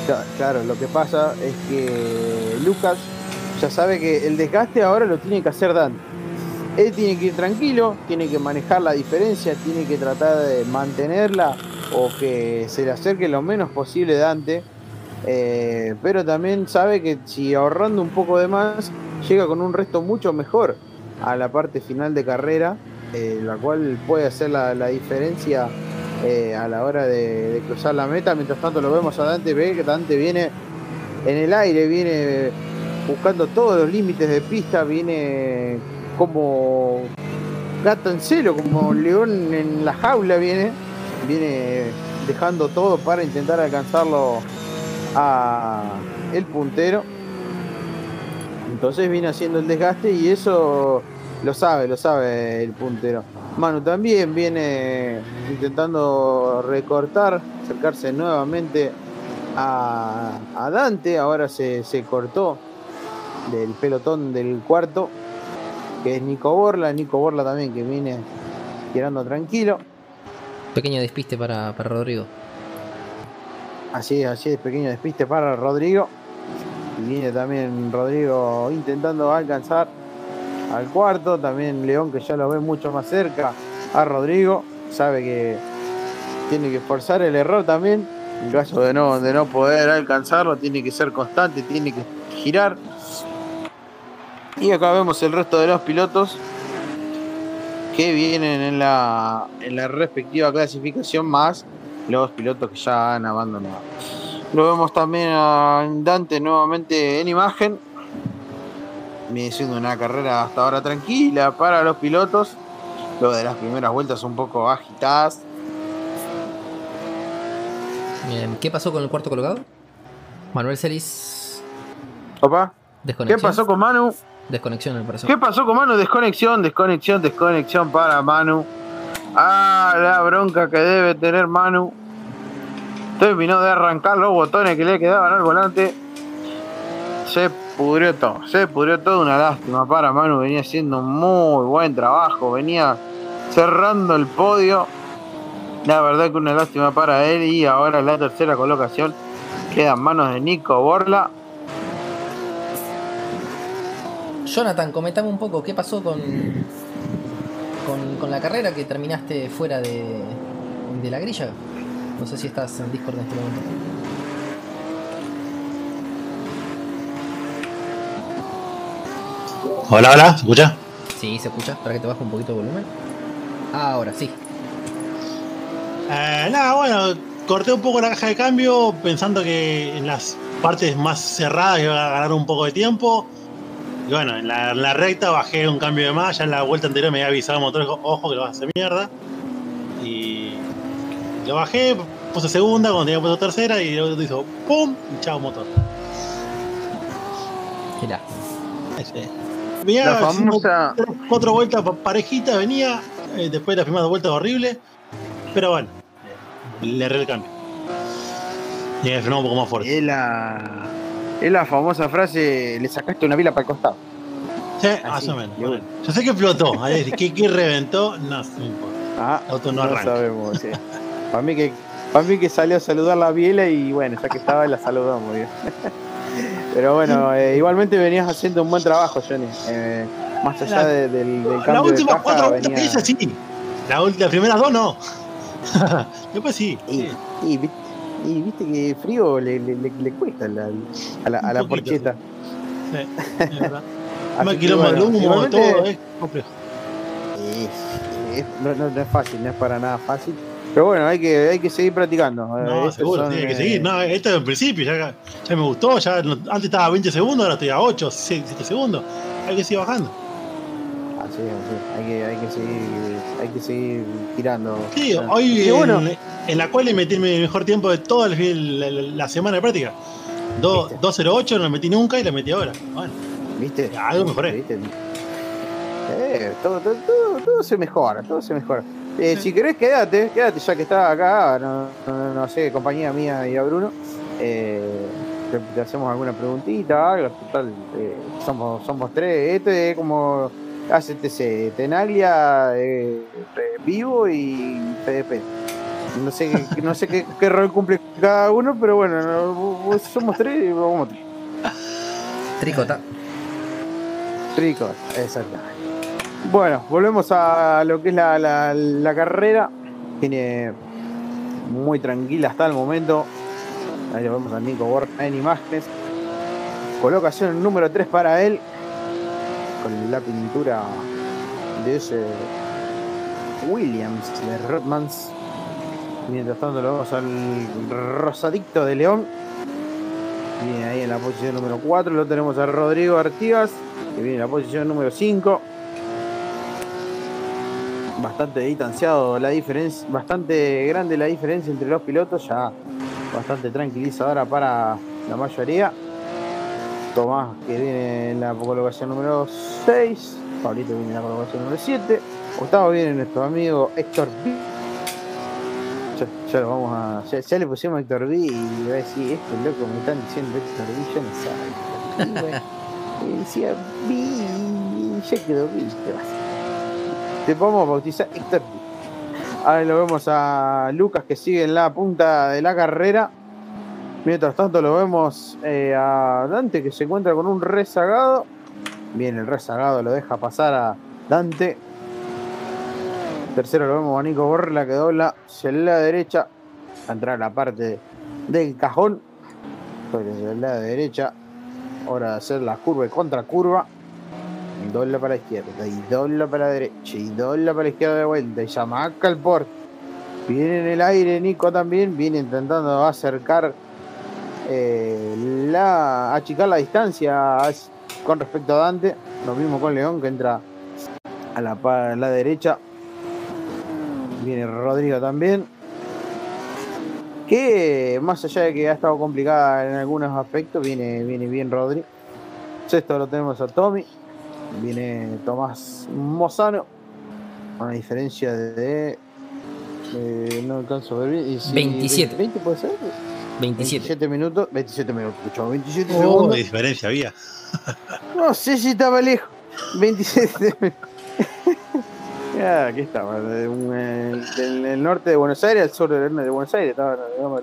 Cla- Claro, lo que pasa es que Lucas ya sabe que el desgaste ahora lo tiene que hacer Dante. Él tiene que ir tranquilo, tiene que manejar la diferencia, tiene que tratar de mantenerla o que se le acerque lo menos posible Dante. Eh, pero también sabe que si ahorrando un poco de más, llega con un resto mucho mejor a la parte final de carrera, eh, la cual puede hacer la, la diferencia eh, a la hora de, cruzar la meta. Mientras tanto lo vemos a Dante, ve que Dante viene en el aire, viene buscando todos los límites de pista, viene como gato en celo, como león en la jaula viene, viene dejando todo para intentar alcanzarlo a el puntero. Entonces viene haciendo el desgaste y eso lo sabe, lo sabe el puntero. Manu también viene intentando recortar, acercarse nuevamente a, a Dante. Ahora se, se cortó del pelotón del cuarto, que es Nico Borla. Nico Borla también que viene tirando tranquilo. Pequeño despiste para, para Rodrigo. Así es, así es, pequeño despiste para Rodrigo. Y viene también Rodrigo intentando alcanzar al cuarto. También León que ya lo ve mucho más cerca a Rodrigo. Sabe que tiene que forzar el error también. En caso de no, de no poder alcanzarlo, tiene que ser constante, tiene que girar. Y acá vemos el resto de los pilotos que vienen en la, en la respectiva clasificación más los pilotos que ya han abandonado. Lo vemos también a Dante nuevamente en imagen. Viene siendo una carrera hasta ahora tranquila para los pilotos. Luego de las primeras vueltas un poco agitadas. Bien, ¿Qué pasó con el cuarto colocado? Manuel Celis. Opa, ¿qué pasó con Manu? Desconexión, parece. ¿Qué pasó con Manu? Desconexión, desconexión, desconexión para Manu. Ah, la bronca que debe tener Manu. Terminó de arrancar los botones que le quedaban al volante. Se pudrió todo, se pudrió todo. Una lástima para Manu. Venía haciendo un muy buen trabajo. Venía cerrando el podio. La verdad que una lástima para él. Y ahora la tercera colocación queda en manos de Nico Borla. Jonathan, comentame un poco qué pasó con, con, la carrera que terminaste fuera de, de la grilla. No sé si estás en Discord en este momento. Hola, hola, ¿se escucha? Sí, se escucha. Para que te baje un poquito el volumen. Ahora sí. Eh, nada, bueno, corté un poco la caja de cambio pensando que en las partes más cerradas iba a ganar un poco de tiempo. Y bueno, en la, en la recta bajé un cambio de más. Ya en la vuelta anterior me había avisado el motor, dijo, ojo que lo vas a hacer mierda. Y lo bajé, puse segunda, cuando tenía puesto tercera, y luego hizo ¡pum! Y chao motor. Mirá. Ese. Venía La famosa. tres, cuatro vueltas pa- parejitas, venía. eh, después de las primeras vueltas horrible. Pero bueno, le erré el cambio. Y me frenó un poco más fuerte. Es la, es la famosa frase: le sacaste una vila para el costado. Sí, así, más o menos. bueno. Yo sé que explotó. ¿qué, qué reventó? No, no importa. Ah, El auto no no arranca. sabemos. sí. para, mí que, para mí que salió a saludar la biela y bueno, ya que estaba, la saludamos. Pero bueno, eh, igualmente venías haciendo un buen trabajo, Johnny. Eh, más allá La- de- del, del Las cambio de caja, cuatro venía... hice sí. La Las primeras dos no. Después sí. Y, sí. y vi- y viste que frío le, le, le- le cuesta la- a la, a la porcheta. Sí, es verdad. Más que kilómetros de bueno, humo, todo, es complejo. Es- es- no, no- no es fácil, no es para nada fácil. Pero bueno, hay que, hay que seguir practicando. Eh, No, estos seguro, tiene que eh, seguir. No, esto es el principio, ya, ya me gustó. Ya, antes estaba a 20 segundos, ahora estoy a 8, 7 segundos. Hay que seguir bajando. Así, así. Hay que, hay que seguir, hay que seguir tirando. Sí, Ah. hoy Y bueno, en, en la cual le metí mi mejor tiempo de toda la, la- la semana de práctica. Do- ¿Viste? 208 no la metí nunca y la metí ahora. Bueno, ¿viste? algo mejoré. ¿Viste? Eh, todo, todo, todo, todo se mejora, todo se mejora. Eh, Si querés, quédate, quédate ya que estás acá, no, no, no sé, compañía mía y a Bruno. Eh, te, te hacemos alguna preguntita, algo, total. eh, somos, somos tres. Este es como ACTC, Tenaglia, eh, Vivo y PDP. No sé, qué- no sé qué, qué rol cumple cada uno, pero bueno, no, somos tres y vamos tres. Tricota. Tricos, exactamente. Bueno, volvemos a lo que es la, la- carrera. Tiene muy tranquila hasta el momento. Ahí lo vemos a Nico Borja en imágenes. Colocación número 3 para él. Con la pintura de ese Williams de Rodmans. Mientras tanto lo vemos al Rosadicto de León. Viene ahí en la posición número 4. Lo tenemos a Rodrigo Artigas, que viene en la posición número 5. Bastante distanciado la diferencia, bastante grande la diferencia entre los pilotos, ya bastante tranquilizadora para la mayoría. Tomás que viene en la colocación número 6, Pablito viene en la colocación número 7, Gustavo viene nuestro amigo Héctor B. Ya, ya lo vamos a. Ya, le pusimos Héctor B y va a decir, este loco me están diciendo Héctor B, yo no sé. Y decía B ya quedó B, ¿qué va a hacer? Te podemos bautizar B. Ahora lo vemos a Lucas que sigue en la punta de la carrera. Mientras tanto lo vemos eh, a Dante que se encuentra con un rezagado. Bien, el rezagado lo deja pasar a Dante. Tercero lo vemos a Nico Borla que dobla hacia la derecha. A entrar a la parte del cajón. El lado derecha. Hora de hacer la curva y contra curva. Dobla para la izquierda y dobla para la derecha y dobla para la izquierda de vuelta y chamaca el port. Viene en el aire Nico también, viene intentando acercar eh, la achicar la distancia con respecto a Dante. Lo mismo con León que entra a la, a la derecha. Viene Rodrigo también. Que más allá de que ha estado complicada en algunos aspectos, viene, viene bien Rodri. Sexto lo tenemos a Tommy. Viene Tomás Mozano. Una diferencia de. eh, no alcanzo a ver bien. y si- 27. 20 puede ser. 27. 27 minutos. 27 minutos, escuchó, 27 Oh, segundos. de diferencia había. No sé si estaba lejos. 27 Ya, aquí estaba. eh, del, norte de Buenos Aires al sur de, de Buenos Aires. Estaba, digamos,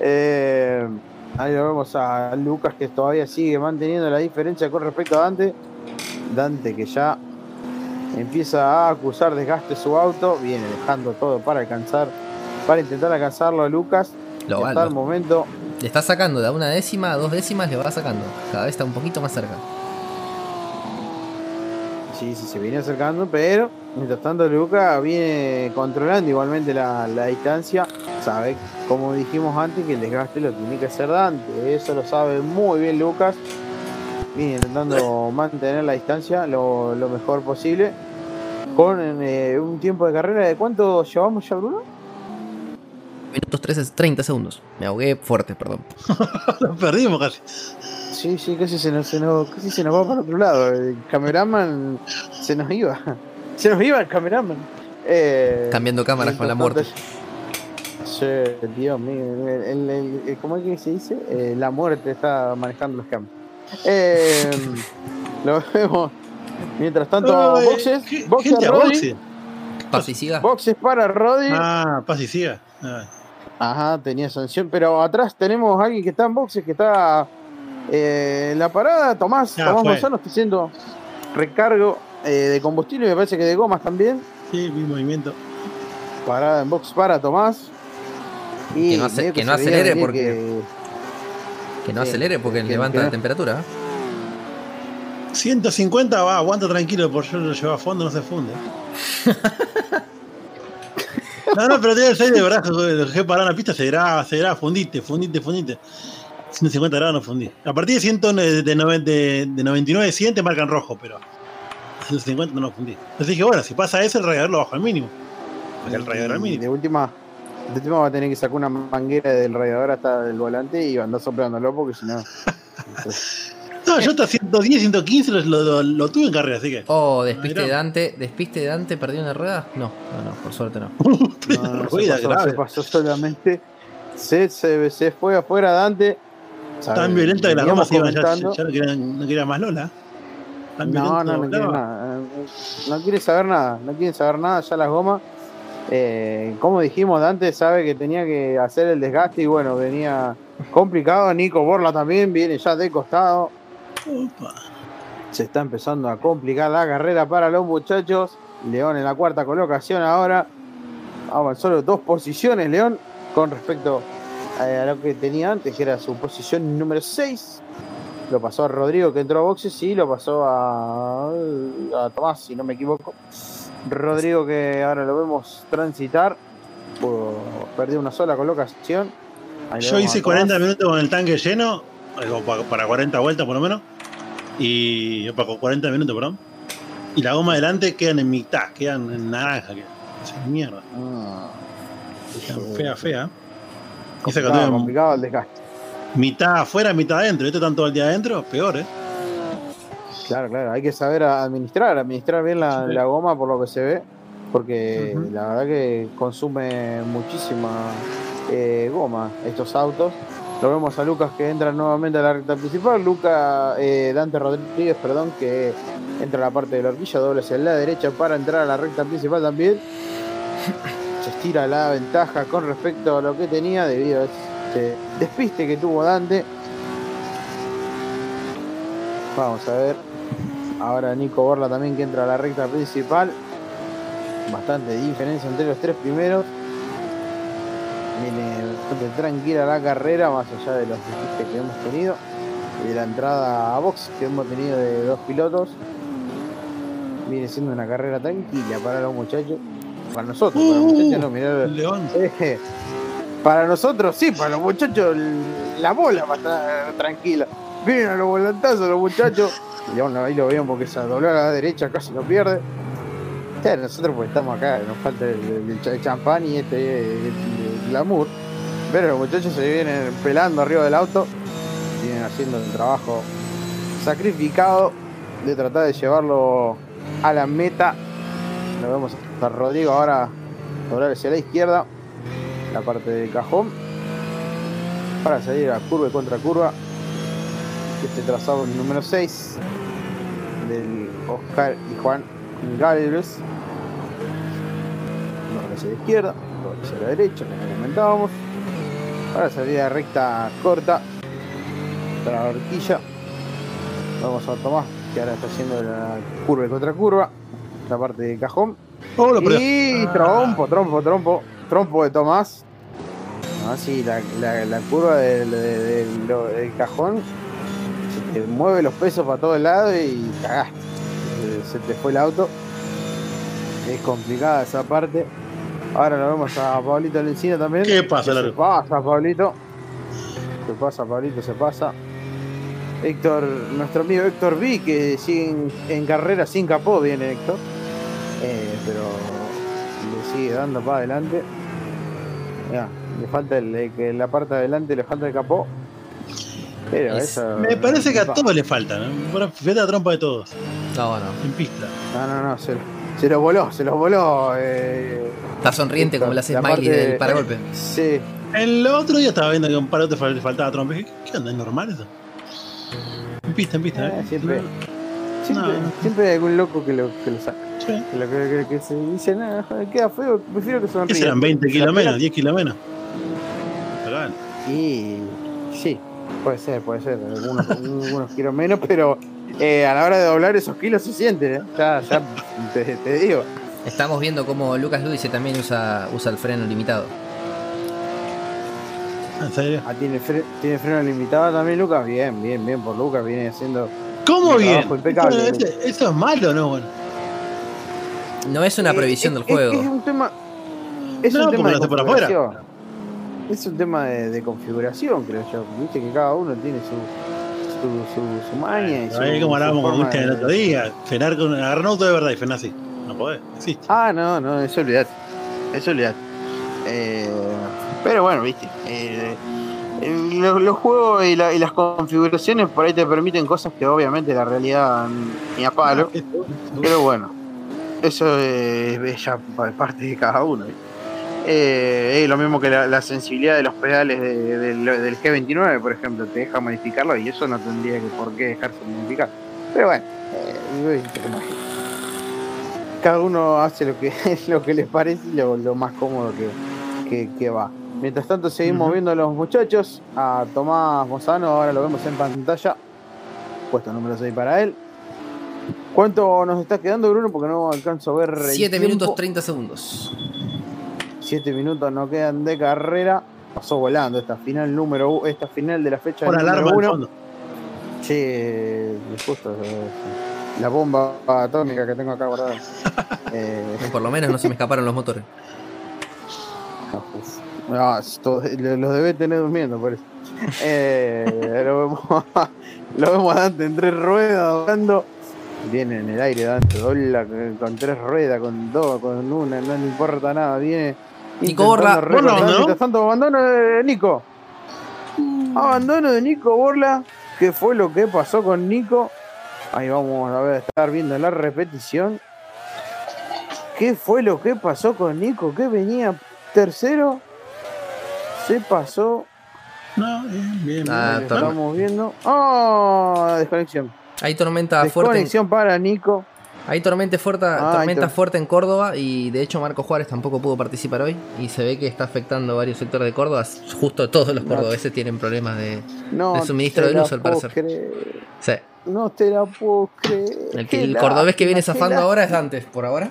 eh, ahí lo vemos a Lucas que todavía sigue manteniendo la diferencia con respecto a Dante. Dante que ya empieza a acusar desgaste su auto. Viene dejando todo para alcanzar, para intentar alcanzarlo a Lucas. Lo va, hasta el momento le está sacando de una décima a dos décimas, le va sacando. Cada vez está un poquito más cerca. Sí, sí, se viene acercando, pero mientras tanto Luca viene controlando igualmente la, la distancia. Sabe, como dijimos antes, que el desgaste lo tiene que hacer Dante. Eso lo sabe muy bien Lucas. Viene intentando mantener la distancia lo, lo mejor posible. Con eh, un tiempo de carrera de cuánto llevamos ya, Bruno? Minutos 13, 30 segundos. Me ahogué fuerte, perdón. Lo perdimos casi. Sí, sí, casi se nos, se nos- casi se nos va para otro lado. El cameraman se nos iba. Se nos iba el cameraman. Eh, Cambiando cámaras con la muerte. Sí, Dios mío. el- el- el- el- ¿Cómo es que se dice? Eh, la muerte está manejando los campos. Eh, lo vemos. Mientras tanto, Ay, boxes. ¿qué- Boxes, gente a boxes para Rodri. Ah, paz y siga. Ah, Ajá, tenía sanción. Pero atrás tenemos a alguien que está en boxes, que está eh, en la parada. Tomás, Ya Tomás fue. Gonzalo está haciendo recargo eh, de combustible, me parece que de gomas también. sí, vi movimiento. Parada en box para Tomás. Y Que no que acelere porque- que- Que no Sí, acelere porque que- levanta que la temperatura. ¿eh? 150 va, aguanta tranquilo, por yo lo llevo a fondo, no se funde. No, no, pero tiene el 6 de brazo, lo dejé parar en la pista, se graba, se graba, fundiste, fundiste, fundiste. 150 grados no fundí. A partir de 100 de, de, de, de 99, 100 te marcan rojo, pero 150 no lo fundí. Entonces dije, bueno, si pasa eso, el radiador lo bajo al mínimo. Porque el radiador al mínimo. De última, de última va a tener que sacar una manguera del radiador hasta el volante y andar soplándolo porque si no. No, yo hasta 110, 115 lo, lo, lo tuve en carrera, así que. Oh, despiste de Dante. ¿Despiste de Dante perdió una rueda? No, no, no, por suerte no. No, no, se, Rueda pasó, grave. se pasó solamente. Se, se, se fue afuera Dante. Tan Sabe, violenta que las gomas iban, ya, ya no, querían, no quería más Lola. Tan No, violento no, no quiere nada. No quiere saber nada. No quiere saber nada. Ya las gomas. Eh, como dijimos, Dante sabe que tenía que hacer el desgaste y bueno, venía complicado. Nico Borla también viene ya de costado. Opa. Se está empezando a complicar la carrera para los muchachos. León en la cuarta colocación ahora. Avanzó solo dos posiciones León con respecto eh, a lo que tenía antes, que era su posición número 6. Lo pasó a Rodrigo que entró a boxes y lo pasó a, a Tomás, si no me equivoco. Rodrigo que ahora lo vemos transitar. Perdió una sola colocación. Yo hice Tomás. 40 minutos con el tanque lleno, para 40 vueltas por lo menos. Y para 40 minutos, perdón. Y la goma adelante quedan en mitad, quedan en naranja. Quedan. Esa mierda. Ah, Quedan fea, fea. Complicado, complicado el desgaste. mitad afuera, mitad adentro. Esto están todo el día adentro, peor, ¿eh? Claro, claro, hay que saber administrar, administrar bien la, Sí. la goma por lo que se ve, porque la verdad que consume muchísima eh, goma estos autos. Lo vemos a Lucas que entra nuevamente a la recta principal, Lucas eh, Dante Rodríguez, perdón, que entra a la parte de la horquilla, doble hacia la derecha para entrar a la recta principal también. Se estira la ventaja con respecto a lo que tenía debido a este despiste que tuvo Dante. Vamos a ver. Ahora Nico Borla también que entra a la recta principal. Bastante diferencia entre los tres primeros. Viene bastante tranquila la carrera, más allá de los despistes que hemos tenido. Y de la entrada a box que hemos tenido de dos pilotos. Viene siendo una carrera tranquila para los muchachos. Para nosotros, para los muchachos no, mirá, León. eh, para nosotros sí, para los muchachos la bola va a estar tranquila. Vienen a los volantazos los muchachos. Y aún ahí lo veo porque se dobló a la derecha, casi lo pierde. Claro, nosotros pues estamos acá, nos falta el, el cha- el champán y este glamour. Pero los muchachos se vienen pelando arriba del auto. Vienen haciendo el trabajo sacrificado de tratar de llevarlo a la meta. Lo vemos a Rodrigo ahora doblar hacia la izquierda la parte del cajón para salir a curva y este trazado número 6 del Oscar y Juan Galvez. Dobla hacia la izquierda dobla hacia la derecha como comentábamos. Para salida recta corta para la horquilla. Vamos a Tomás que ahora está haciendo la curva y contracurva la parte del cajón. Oh, y Ah. trompo, trompo, trompo, trompo de Tomás. Ah, sí, la, la, la curva del, del- del- lo- del cajón te mueve los pesos para todos lados y cagaste. Se- Se te fue el auto. Es complicada esa parte. Ahora lo vemos a Pablito Lencina también. ¿Qué pasa, Se Largo? pasa, Pablito. Se pasa, Pablito, se pasa. Héctor, nuestro amigo Héctor V, que sigue en, en carrera sin capó, viene Héctor. Eh, pero le sigue dando para adelante. Mirá, le falta el, la parte de adelante le falta el capó. Pero Es- eso. Me parece que a todos le falta, ¿no? Bueno, Fíjate la trompa de todos, No, no. en pista. No, no, no, se, se lo voló, se lo voló. Eh, Está sonriente como le hace La Smiley parte del de- paragolpe. sí, El otro día estaba viendo que a un par de otros le faltaba trompa. Dije, ¿Qué onda? ¿Es normal eso? En pista, en pista. Eh, ¿eh? siempre. No, siempre, No. siempre hay algún loco que lo, que lo saca. sí. Que, lo- que- que- que se dice, nada, joder, queda feo, prefiero que ¿Qué sonríe. serán? ¿20 Se kilos menos? ¿10 kilos menos? Y sí, puede ser, puede ser, algunos, algunos kilos menos, pero eh, a la hora de doblar esos kilos se sienten, ¿eh? ya, ya te, te digo. Estamos viendo cómo Lucas Ludice también usa, usa el freno limitado. ¿En serio? Ah, ¿tiene, fre- ¿Tiene freno limitado también Lucas? Bien, bien, bien por Lucas, viene haciendo... ¿Cómo bien? impecable. Eso, eso es malo, ¿no? Bueno. No es una Eh, previsión del es- juego. Es, un tema... Es No, un tema de lo hace por afuera. Es un tema de, de configuración, creo yo. Viste que cada uno tiene su, su, su, su maña y su, como hablábamos con Cristian el otro día. Frenar con agarrar un auto de verdad y frenar así. No podés, existe. Ah, no, no, eso olvidate. Eso olvidate. Eh, pero bueno, viste. eh, el- los, los juegos y, la- y las configuraciones por ahí te permiten cosas que obviamente la realidad ni a palo. Pero bueno, eso es, es ya pa- parte de cada uno. ¿viste? Eh, lo mismo que la, la sensibilidad de los pedales de- del- del G29, por ejemplo, te deja modificarlo y eso no tendría que por qué dejarse modificar. Pero bueno, eh, cada uno hace lo que lo que les parece y lo, lo más cómodo que, que- que va. Mientras tanto seguimos viendo a los muchachos, a Tomás Mozano, ahora lo vemos en pantalla, puesto número 6 para él. ¿Cuánto nos está quedando, Bruno? Porque no alcanzo a ver. el 7 tiempo. minutos 30 segundos. 7 minutos nos quedan de carrera. Pasó volando esta final número esta final de la fecha Por número alarma uno. Che, justo eh, la bomba atómica que tengo acá guardada. Eh, Por lo menos no se me escaparon los motores. No, esto- lo- los debe tener durmiendo, por eso. Eh, lo, vemos, lo vemos a Dante en tres ruedas, volando. Viene en el aire Dante, dobla con, con tres ruedas, con dos, con una, no le importa nada. Viene. Nico Borla. ¿no? Tanto, abandono de Nico. Abandono de Nico Borla. ¿Qué fue lo que pasó con Nico? Ahí vamos a ver, estar viendo la repetición. ¿Qué fue lo que pasó con Nico? Que venía tercero. Se pasó. No, bien, bien. Ah, estamos viendo. ¡Oh! Desconexión. Hay tormenta fuerte. Desconexión para Nico. Hay tormenta fuerte, Ah, tormenta fuerte en Córdoba y de hecho Marco Juárez tampoco pudo participar hoy y se ve que está afectando varios sectores de Córdoba. Justo todos los No. cordobeses tienen problemas de, No de suministro de luz al parecer. creer. Sí. No te la puedo creer. El, Qué que, el cordobés que viene zafando ahora es antes, por ahora.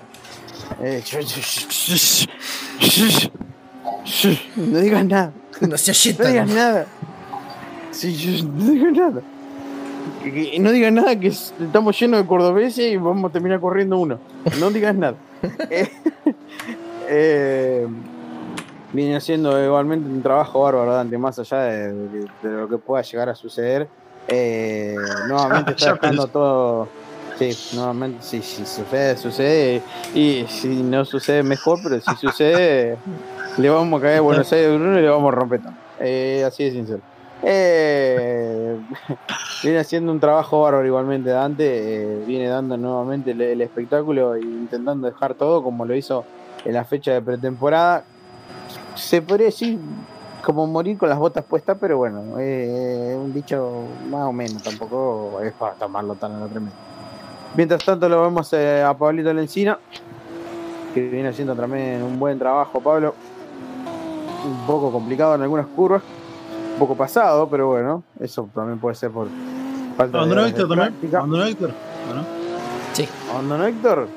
Eh, no digas nada. No se No digas nada. Sí, yo- no digas nada. Que- no digas nada que es- estamos llenos de cordobeses y vamos a terminar corriendo uno. No digas nada. Eh, eh, viene haciendo igualmente un trabajo bárbaro, Dante, más allá de, de- de lo que pueda llegar a suceder. Eh, nuevamente está dejando todo. Sí, nuevamente, sí, si sucede, sucede. Y si no sucede, mejor, pero si sucede, le vamos a caer a Buenos Aires de Bruno y le vamos a romper. Eh, así de sincero. Eh, viene haciendo un trabajo bárbaro igualmente Dante, eh, viene dando nuevamente el, espectáculo e intentando dejar todo como lo hizo en la fecha de pretemporada. Se podría decir como morir con las botas puestas, pero bueno, eh, un dicho más o menos, tampoco es para tomarlo tan a lo tremendo. Mientras tanto lo vemos eh, a Pablito Lencina, que viene haciendo también un buen trabajo, Pablo. Un poco complicado en algunas curvas, poco pasado, pero bueno, eso también puede ser por falta de, ¿Abandonó de Héctor también? práctica. ¿Abandonó Héctor? ¿O no? Sí. Abandonó Héctor,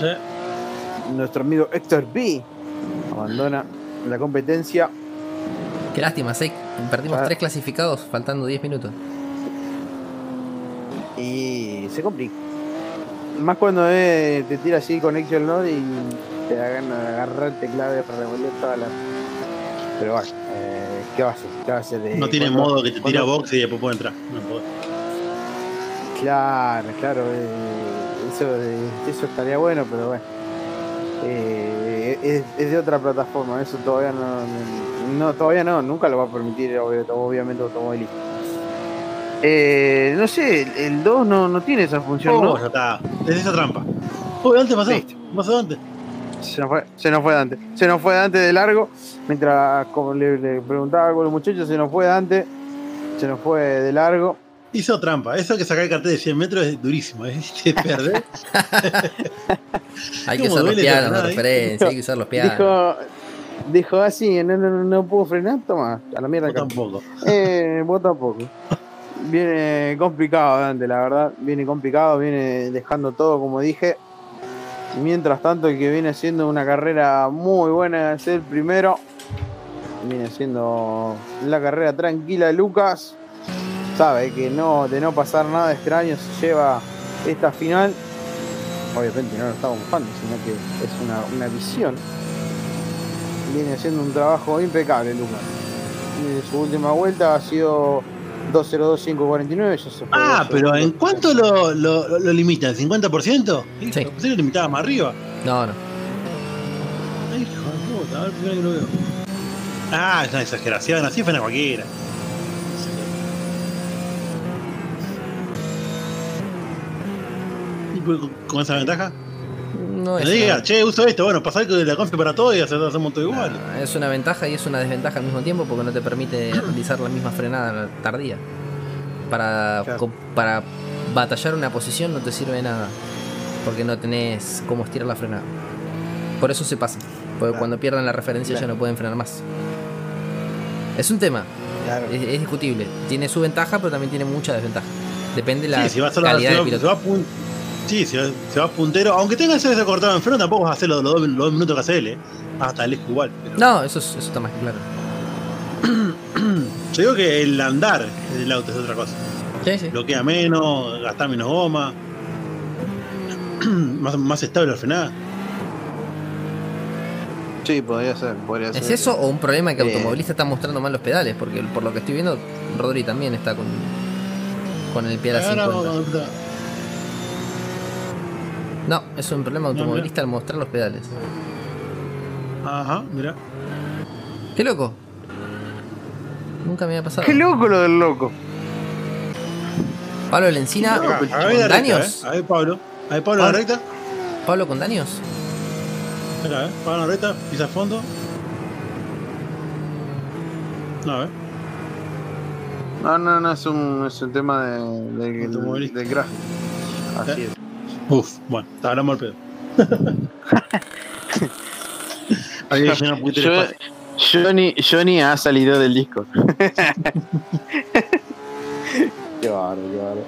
Sí. nuestro amigo Héctor B. Abandona la competencia. Qué lástima, seis. Perdimos Ah. tres clasificados faltando 10 minutos. Y se complica. Más cuando eh, te tira así con Excel ¿no? y te de agarrar el teclado para revolver toda la. Pero bueno, eh, ¿qué va a hacer? ¿Qué va a hacer? Eh, No tiene cuando- modo que te tira cuando- box y después puede entrar. No. Claro, claro. eh, eso, eh, eso estaría bueno, pero bueno. Eh, es, es de otra plataforma, eso todavía no, no, todavía no, nunca lo va a permitir obviamente automovilista. Eh, no sé, el- el 2 no, no tiene esa función, Oh, ¿no? ya está. Es esa trampa. Uy, antes pasó. Listo. Pasó antes. Se nos fue, se nos fue Dante. Se nos fue Dante de largo. Mientras como le, le preguntaba algo a los muchachos, se nos fue Dante. Se nos fue de largo. Hizo trampa. Eso que sacar el cartel de 100 metros es durísimo. Es de perder. Hay que ¿Cómo usar los pianos eh? referencia, hay que usar los pianos. Dijo, dijo así, no, no, no, no puedo frenar, toma, a la mierda acá. tampoco. Eh, vos tampoco. Viene complicado Dante, la verdad. Viene complicado, viene dejando todo como dije. Mientras tanto, el que viene haciendo una carrera muy buena es el primero. Viene haciendo la carrera tranquila Lucas. Sabe que no, de no pasar nada extraño se lleva esta final. Obviamente no lo estamos buscando, sino que es una, una visión. viene haciendo un trabajo impecable, Lucas. Su última vuelta ha sido 2.02.549. ya se fue Ah, pero ¿en cuánto lo, lo, lo limitan? ¿50%? Sí. Pensé que lo limitaba más arriba. No, no. Ay, hijo de puta, a ver, primero que lo veo. Ah, es una exageración, así fue cualquiera. ¿Y con esa ventaja? No Que es, diga, una, che, uso esto, bueno, pasar con la confi para todo y hacer, todo igual. Es una ventaja y es una desventaja al mismo tiempo porque no te permite realizar la misma frenada tardía. Para, Claro. para batallar una posición no te sirve de nada. Porque no tenés cómo estirar la frenada. Por eso se pasa. Porque Claro. cuando pierdan la referencia Claro. ya no pueden frenar más. Es un tema. Es, es discutible. Tiene su ventaja, pero también tiene mucha desventaja. Depende de la Sí, si vas solo a calidad si del si piloto. Sí, si vas, si vas puntero, aunque tengas ese cortado en freno, tampoco vas a hacer los, los dos, los dos minutos que hace él, ¿eh? Hasta el igual. pero- No, eso, es- eso está más que claro. Yo digo que el andar del auto es otra cosa. Sí, sí. Bloquea menos, gasta menos goma. más, más estable la frenada. Sí, podría ser. Podría ¿Es ser. eso o un problema que el Eh. automovilista está mostrando mal los pedales? Porque por lo que estoy viendo, Rodri también está con, con el pie a la Ahora 50. No, es un problema automovilista al mostrar los pedales. Ajá, mira. ¡Qué loco! Nunca me había pasado. Qué loco lo del loco. Pablo Lencina, Acá, acá ¿con viene la recta, daños? ¿eh? A ver, Pablo. A ver, Pablo en la Pablo. recta. ¿Pablo con daños? Acá, ¿eh? Pablo en la recta, pisa a fondo. No, a ver. No, no, no, es un, es un tema de, de- gráfico. Así es. Uf, bueno, te hablamos al pedo. Había Yo-. Johnny, Johnny ha salido del disco. qué bárbaro, qué bárbaro.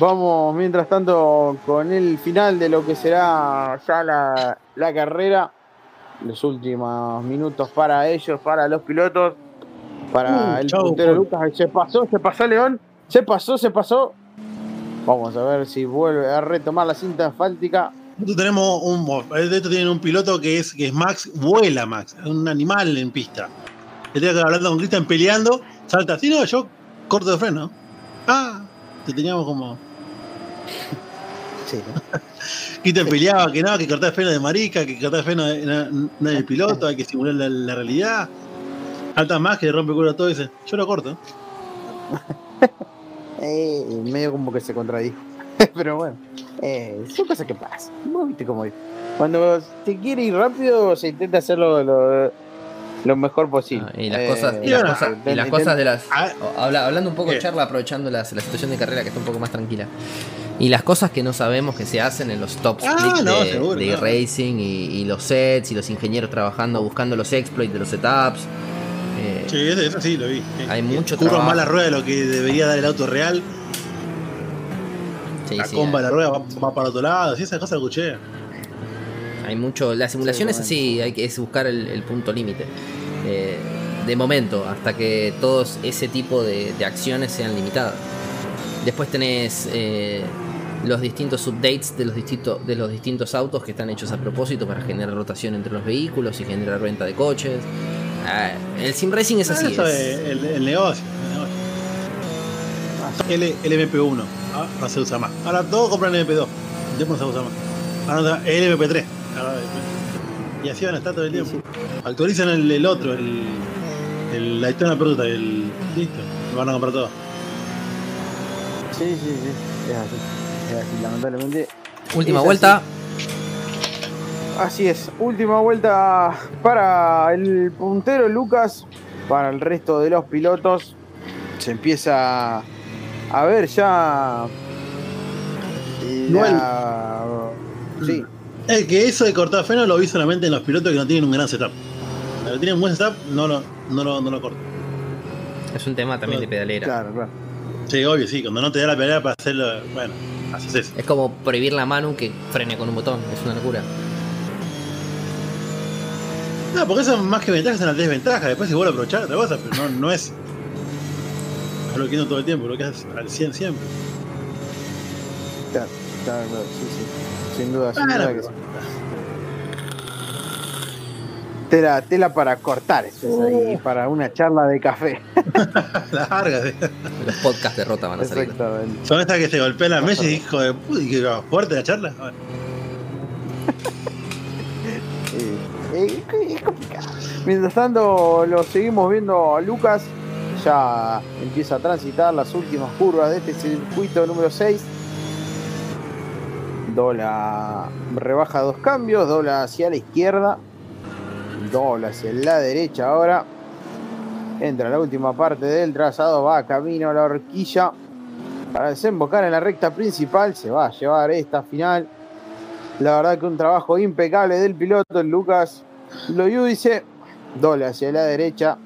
Vamos, mientras tanto, con el final de lo que será ya la, la carrera. Los últimos minutos para ellos, para los pilotos, para Uh, el chau, puntero. Lucas. Se pasó, se pasó León, se pasó, se pasó. Vamos a ver si vuelve a retomar la cinta asfáltica. Nosotros tenemos un. De esto tienen un piloto que es, que es Max, vuela Max, es un animal en pista. Le tengo que hablando con Cristian peleando, salta así, no, yo corto de freno. Ah, te teníamos como. Sí, Cristian peleaba que no, que cortar freno de marica, que cortar freno de- no, no es el piloto, hay que simular la, la realidad. Alta más que le rompe el culo a todo y dice, yo lo corto. Eh, medio como que se contradijo. Pero bueno, eh, son cosas que pasan. ¿Vos viste cómo es? Cuando se quiere ir rápido, se intenta hacerlo lo, lo mejor posible. Ah, y las Eh, cosas, y y las ahora, cosas, y las cosas de las. Ah. habla- hablando un poco de charla, aprovechando las- la situación de carrera que está un poco más tranquila. Y las cosas que no sabemos que se hacen en los top Ah, no, de, seguro, de no. racing y, y los sets y los ingenieros trabajando, buscando los exploits de los setups. Eh, Sí, eso, eso sí lo vi. Hay mucho trabajo. más la rueda de lo que debería dar el auto real. sí, la sí, comba de la rueda va, va para otro lado. Sí, esas cosas escuché. Hay mucho. La simulación es así, hay que es buscar el, el punto límite. Eh, de momento, hasta que todos ese tipo de, de acciones sean limitadas. Después tenés eh, los distintos updates de los, distintos de los distintos autos que están hechos a propósito para generar rotación entre los vehículos y generar venta de coches. Ah, el sim racing es así. Eso es- es el, el negocio. el negocio. L, LMP1. Ah, no se usa más. Ahora todos compran LMP2. Después no se usa más. Ahora LMP3. Ahora, y así van a estar todo el tiempo. Actualizan el, el otro, el, el Daytona Perduta, el. Listo. Lo van a comprar todo. Sí, sí, sí. Es así. Es así, lamentablemente. Última es vuelta. Así es. Última vuelta para el puntero Lucas. Para el resto de los pilotos. Se empieza a ver ya. La... Sí. Es que eso de cortar freno lo vi solamente en los pilotos que no tienen un gran setup. Los que tienen un buen setup, no lo, no lo, no lo cortan. Es un tema también de pedalera. Claro, claro. Sí, obvio, sí. Cuando no te da la pelea para hacerlo, bueno, haces eso. Es como prohibir la mano que frene con un botón. Es una locura. No, porque eso más que ventajas es una desventaja. Después se vuelve a aprovechar otra cosa, pero no, no es bloqueando todo el tiempo, lo que es al 100 siempre. Claro, claro, claro, sí, sí. Sin duda, sin duda que sí. Tela, tela para cortar, eso es ahí, para una charla de café. Largas. Los podcasts de Rota van a salir. Exactamente. Son estas que se golpean la mesa y hijo de puta, y que fuerte la charla. Mientras tanto, lo seguimos viendo a Lucas. Ya empieza a transitar las últimas curvas de este circuito número 6. Dobla, rebaja dos cambios, dobla hacia la izquierda, dobla hacia la derecha ahora. Entra la última parte del trazado, va camino a la horquilla para desembocar en la recta principal. Se va a llevar esta final. La verdad que un trabajo impecable del piloto, el Lucas Loyu dice, doble hacia la derecha,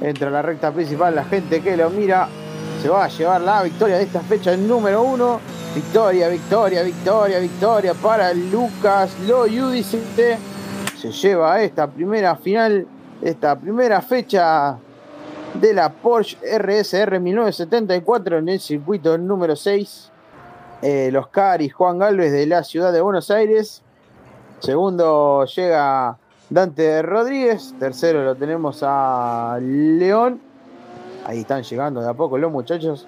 entra a la recta principal, la gente que lo mira. Se va a llevar la victoria de esta fecha número uno. Victoria, victoria, victoria, victoria para Lucas Loyu dice, se lleva esta primera final, esta primera fecha de la Porsche RSR 1974 en el circuito número 6 eh, los Caris Juan Galvez de la ciudad de Buenos Aires. Segundo llega Dante Rodríguez. Tercero lo tenemos a León. Ahí están llegando de a poco los muchachos.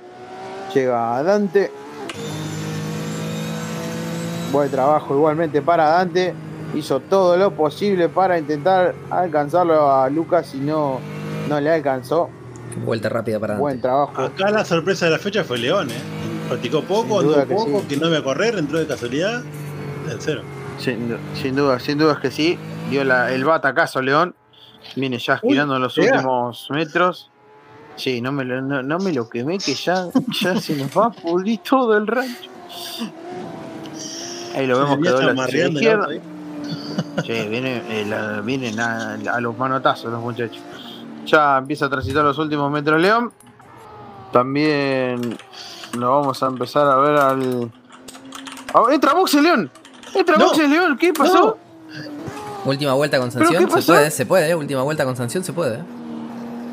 Llega Dante. Buen trabajo igualmente para Dante. Hizo todo lo posible para intentar alcanzarlo a Lucas y no, no le alcanzó. Vuelta rápida para Buen adelante. trabajo. Acá la sorpresa de la fecha fue León, ¿eh? Practicó poco, que poco, sí. que no iba a correr, entró de casualidad. El cero. Sin, sin duda, sin duda es que sí. Dio la- el batacazo León. Viene ya girando en los últimos metros. Sí, no me lo, no, no me lo quemé, que ya, ya se nos va a pudrir todo el rancho. Ahí lo vemos que la izquierda. ahí. Sí, viene, eh, la- vienen a, a los manotazos los muchachos. Ya empieza a transitar los últimos metros León. También lo vamos a empezar a ver al. Ah, ¡Entra Boxe León! ¡Entra No. Boxe León! ¿Qué pasó? Última vuelta con ¿Pero sanción. Se puede, se puede. Última vuelta con sanción se puede.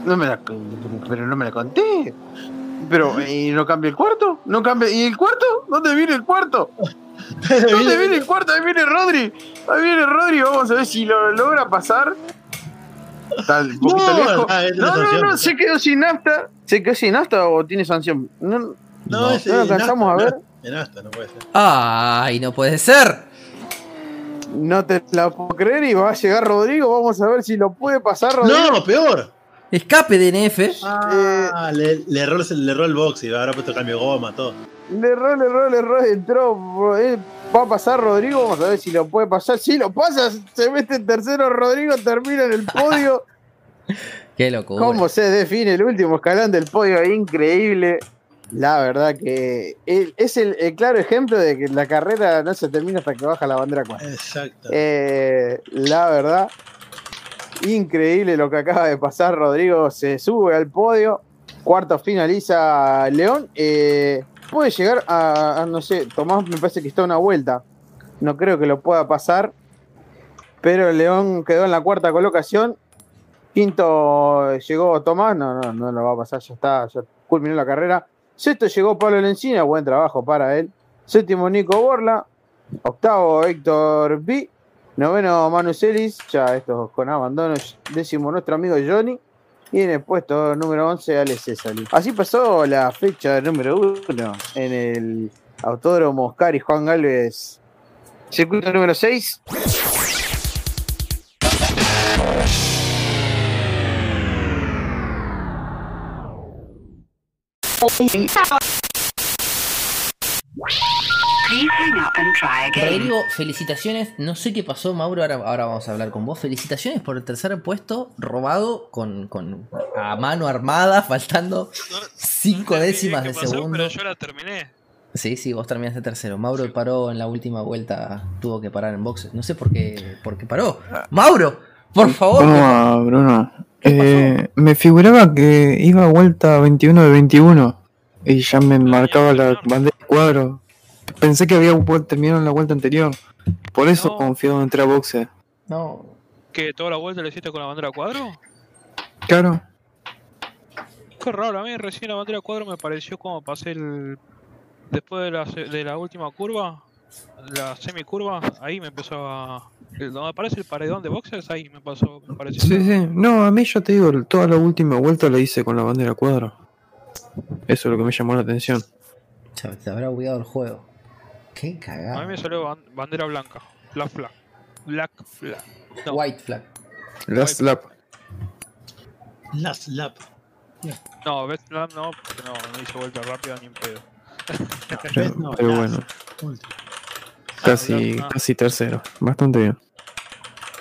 No me la, pero no me la conté. Pero, ¿y no cambia el cuarto? ¿No cambia? ¿Y el cuarto? ¿Dónde viene el cuarto? ¿Dónde viene el cuarto? Ahí viene Rodri. Ahí viene Rodri. Vamos a ver si lo logra pasar. Poquito No, lejos. ah, No, no, no, se quedó sin nafta. ¿Se quedó sin nafta o tiene sanción? No, no, No, lo en alcanzamos asta, a ver. En asta, no puede ser. ¡Ay, no puede ser! No te la puedo creer y va a llegar Rodrigo. Vamos a ver si lo puede pasar Rodrigo. No, peor. Escape de NF. Ah, le, le, erró, el- le erró el box y habrá puesto cambio de goma, todo. Le erró, le erró, le erró, entró. eh, Va a pasar Rodrigo, vamos a ver si lo puede pasar. Si lo pasa, se mete en tercero Rodrigo, termina en el podio. Qué locura. ¿Cómo se define el último escalón del podio? Increíble. La verdad que el- es el, el claro ejemplo de que la carrera no se termina hasta que baja la bandera 4. Exacto. Eh, la verdad, increíble lo que acaba de pasar. Rodrigo se sube al podio. Cuarto finaliza León. Eh, puede llegar a, a, no sé, Tomás me parece que está a una vuelta. No creo que lo pueda pasar. Pero León quedó en la cuarta colocación. Quinto llegó Tomás. No, no, no lo va a pasar. Ya está, ya culminó la carrera. Sexto llegó Pablo Lencina. Buen trabajo para él. Séptimo Nico Borla. Octavo Héctor B. Noveno Manu Celis, ya estos con abandono. Décimo nuestro amigo Johnny. Y en el puesto número 11 Ale César. Así pasó la fecha número 1 en el Autódromo Oscar y Juan Galvez. Circuito número 6. Rodrigo, felicitaciones. No sé qué pasó, Mauro. Ahora, ahora vamos a hablar con vos. Felicitaciones por el tercer puesto robado con, con a mano armada, faltando cinco décimas de pasó, segundo. Pero yo la terminé. Sí, sí, vos terminaste tercero. Mauro paró en la última vuelta, tuvo que parar en boxes. No sé por qué, por qué paró. Mauro, por favor. ¿Cómo va, Bruno? ¿Qué pasó? Eh, me figuraba que iba a vuelta 21 de 21 y ya me marcaba la bandera de cuadro. Pensé que había terminado en la vuelta anterior. Por eso No. confiado en entrar a boxe. No, ¿Que toda la vuelta le hiciste con la bandera cuadro? Claro, Qué raro, a mí recién la bandera cuadro me pareció como pasé el. Después de la, se- de la última curva, la semicurva, ahí me empezó a, Donde aparece el paredón de boxers, ahí me pasó, me pareció. Sí, sí. No, a mí yo te digo, toda la última vuelta la hice con la bandera cuadra. Eso es lo que me llamó la atención. Te habrá bugueado el juego. Qué A mí cagada. me salió ban- bandera blanca. Black flag. Black flag. No, White flag. Last lap. Last lap. no, best flag no, porque no, no hice vuelta rápida ni en pedo. Pero, No, pero bueno. Casi, casi tercero. Bastante bien.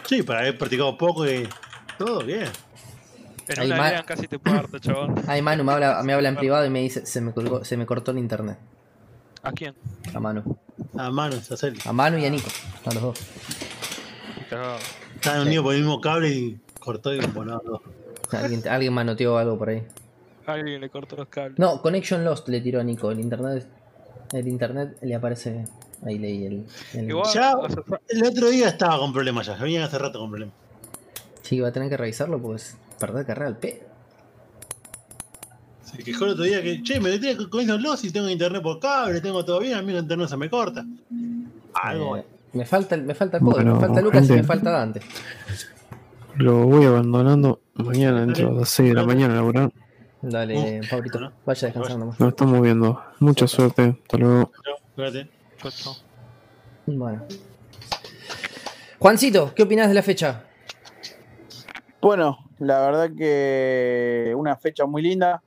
Sí, para haber practicado poco y todo bien. En una casi te parto, chabón. Ay, Manu me habla, me habla en privado y me dice, se me, colgó- se me cortó el internet. ¿A quién? A Manu. A se hace. A Manu y a Nico. A los dos. Estaban unidos por el mismo cable y cortó y bueno, no. Alguien, alguien manoteó algo por ahí. Alguien le cortó los cables. No, Connection Lost le tiró a Nico. El internet, el internet le aparece. Ahí leí el. el- Igual, Ya- o sea, El otro día estaba con problemas ya. Venían hace rato con problemas. Sí, va a tener que revisarlo porque es perder carrera al P. Se quejó el otro día que, che, me metí con esos los y tengo internet por cable, tengo todo bien, a mí el internet se me corta. Algo. Eh, me falta, me falta Code, Bueno, me falta Lucas y me falta Dante. Lo voy abandonando. Mañana entro a las 6 de la mañana laburar. Dale, Uf, Pablito, vaya descansando más. Nos estamos viendo. Mucha suerte. Hasta luego. Chao, cuídate. Chau. Bueno. Juancito, ¿qué opinás de la fecha? Bueno, la verdad que una fecha muy linda.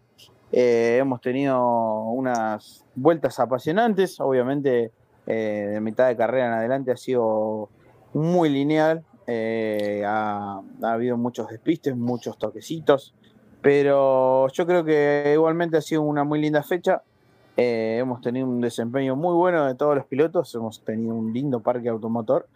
Eh, hemos tenido unas vueltas apasionantes. Obviamente, eh, de mitad de carrera en adelante ha sido muy lineal. Eh, ha, ha habido muchos despistes, muchos toquecitos. Pero yo creo que igualmente ha sido una muy linda fecha. Eh, hemos tenido un desempeño muy bueno de todos los pilotos. Hemos tenido un lindo parque automotor.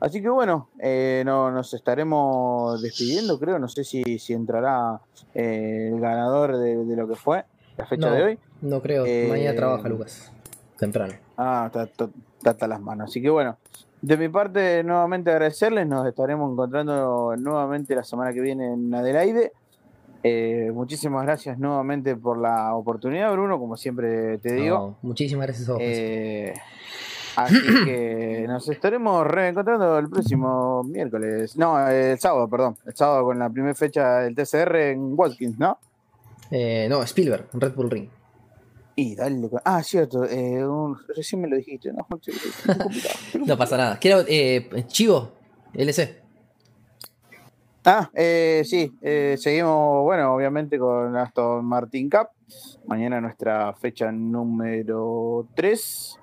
Así que bueno, eh, no, nos estaremos despidiendo, creo. No sé si, si entrará eh, el ganador de, de lo que fue la fecha No. de hoy. No creo, Eh, mañana trabaja Lucas. Temprano. Ah, hasta las manos. Así que bueno, de mi parte, nuevamente agradecerles. Nos estaremos encontrando nuevamente la semana que viene en Adelaide. Eh, muchísimas gracias nuevamente por la oportunidad, Bruno, como siempre te digo. No, muchísimas gracias a vos. Eh, así que nos estaremos reencontrando el próximo miércoles. No, el sábado, perdón. El sábado con la primera fecha del TCR en Watkins, ¿no? Eh, no, Spielberg, Red Bull Ring. Y dale. Ah, cierto. un- recién me lo dijiste. No. No pasa nada. Quiero, Chivo, LC. Ah, eh, sí, eh, seguimos, bueno, obviamente con Aston Martin Cup. Mañana nuestra fecha número 3.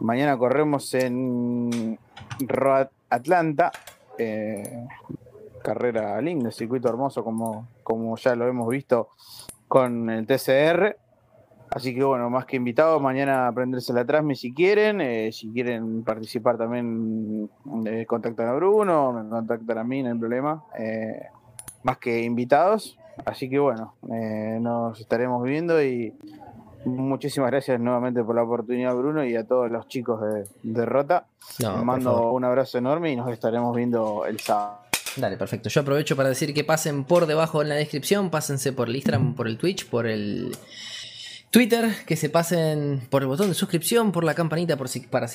Mañana corremos en Road Atlanta. eh, carrera linda, circuito hermoso como, como ya lo hemos visto con el TCR. Así que bueno, más que invitados, mañana aprenderse la Trasmi si quieren. eh, si quieren participar también, eh, contactan a Bruno, me contactan a mí, no hay problema. eh, más que invitados. Así que bueno, eh, nos estaremos viendo y muchísimas gracias nuevamente por la oportunidad, Bruno, y a todos los chicos de, de Rota. No, Les mando un abrazo enorme y nos estaremos viendo el sábado. Dale, perfecto. Yo aprovecho para decir que pasen por debajo en la descripción, pásense por el Instagram, por el Twitch, por el Twitter, que se pasen por el botón de suscripción, por la campanita, por si, para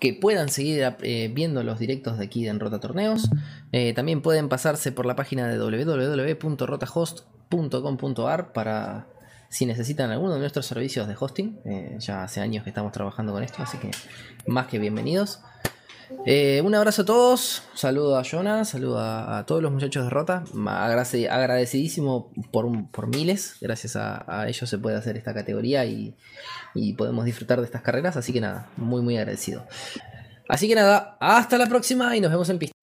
que puedan seguir eh, viendo los directos de aquí de Enrota Torneos. Eh, también pueden pasarse por la página de www.rotahost.com.ar para si necesitan alguno de nuestros servicios de hosting. Eh, ya hace años que estamos trabajando con esto, así que más que bienvenidos. Eh, un abrazo a todos, saludo a Jonah, saludo a, todos los muchachos de Rota, agradecidísimo por, por miles, gracias a, a ellos se puede hacer esta categoría y, y podemos disfrutar de estas carreras, así que nada, muy muy agradecido. Así que nada, hasta la próxima y nos vemos en pista.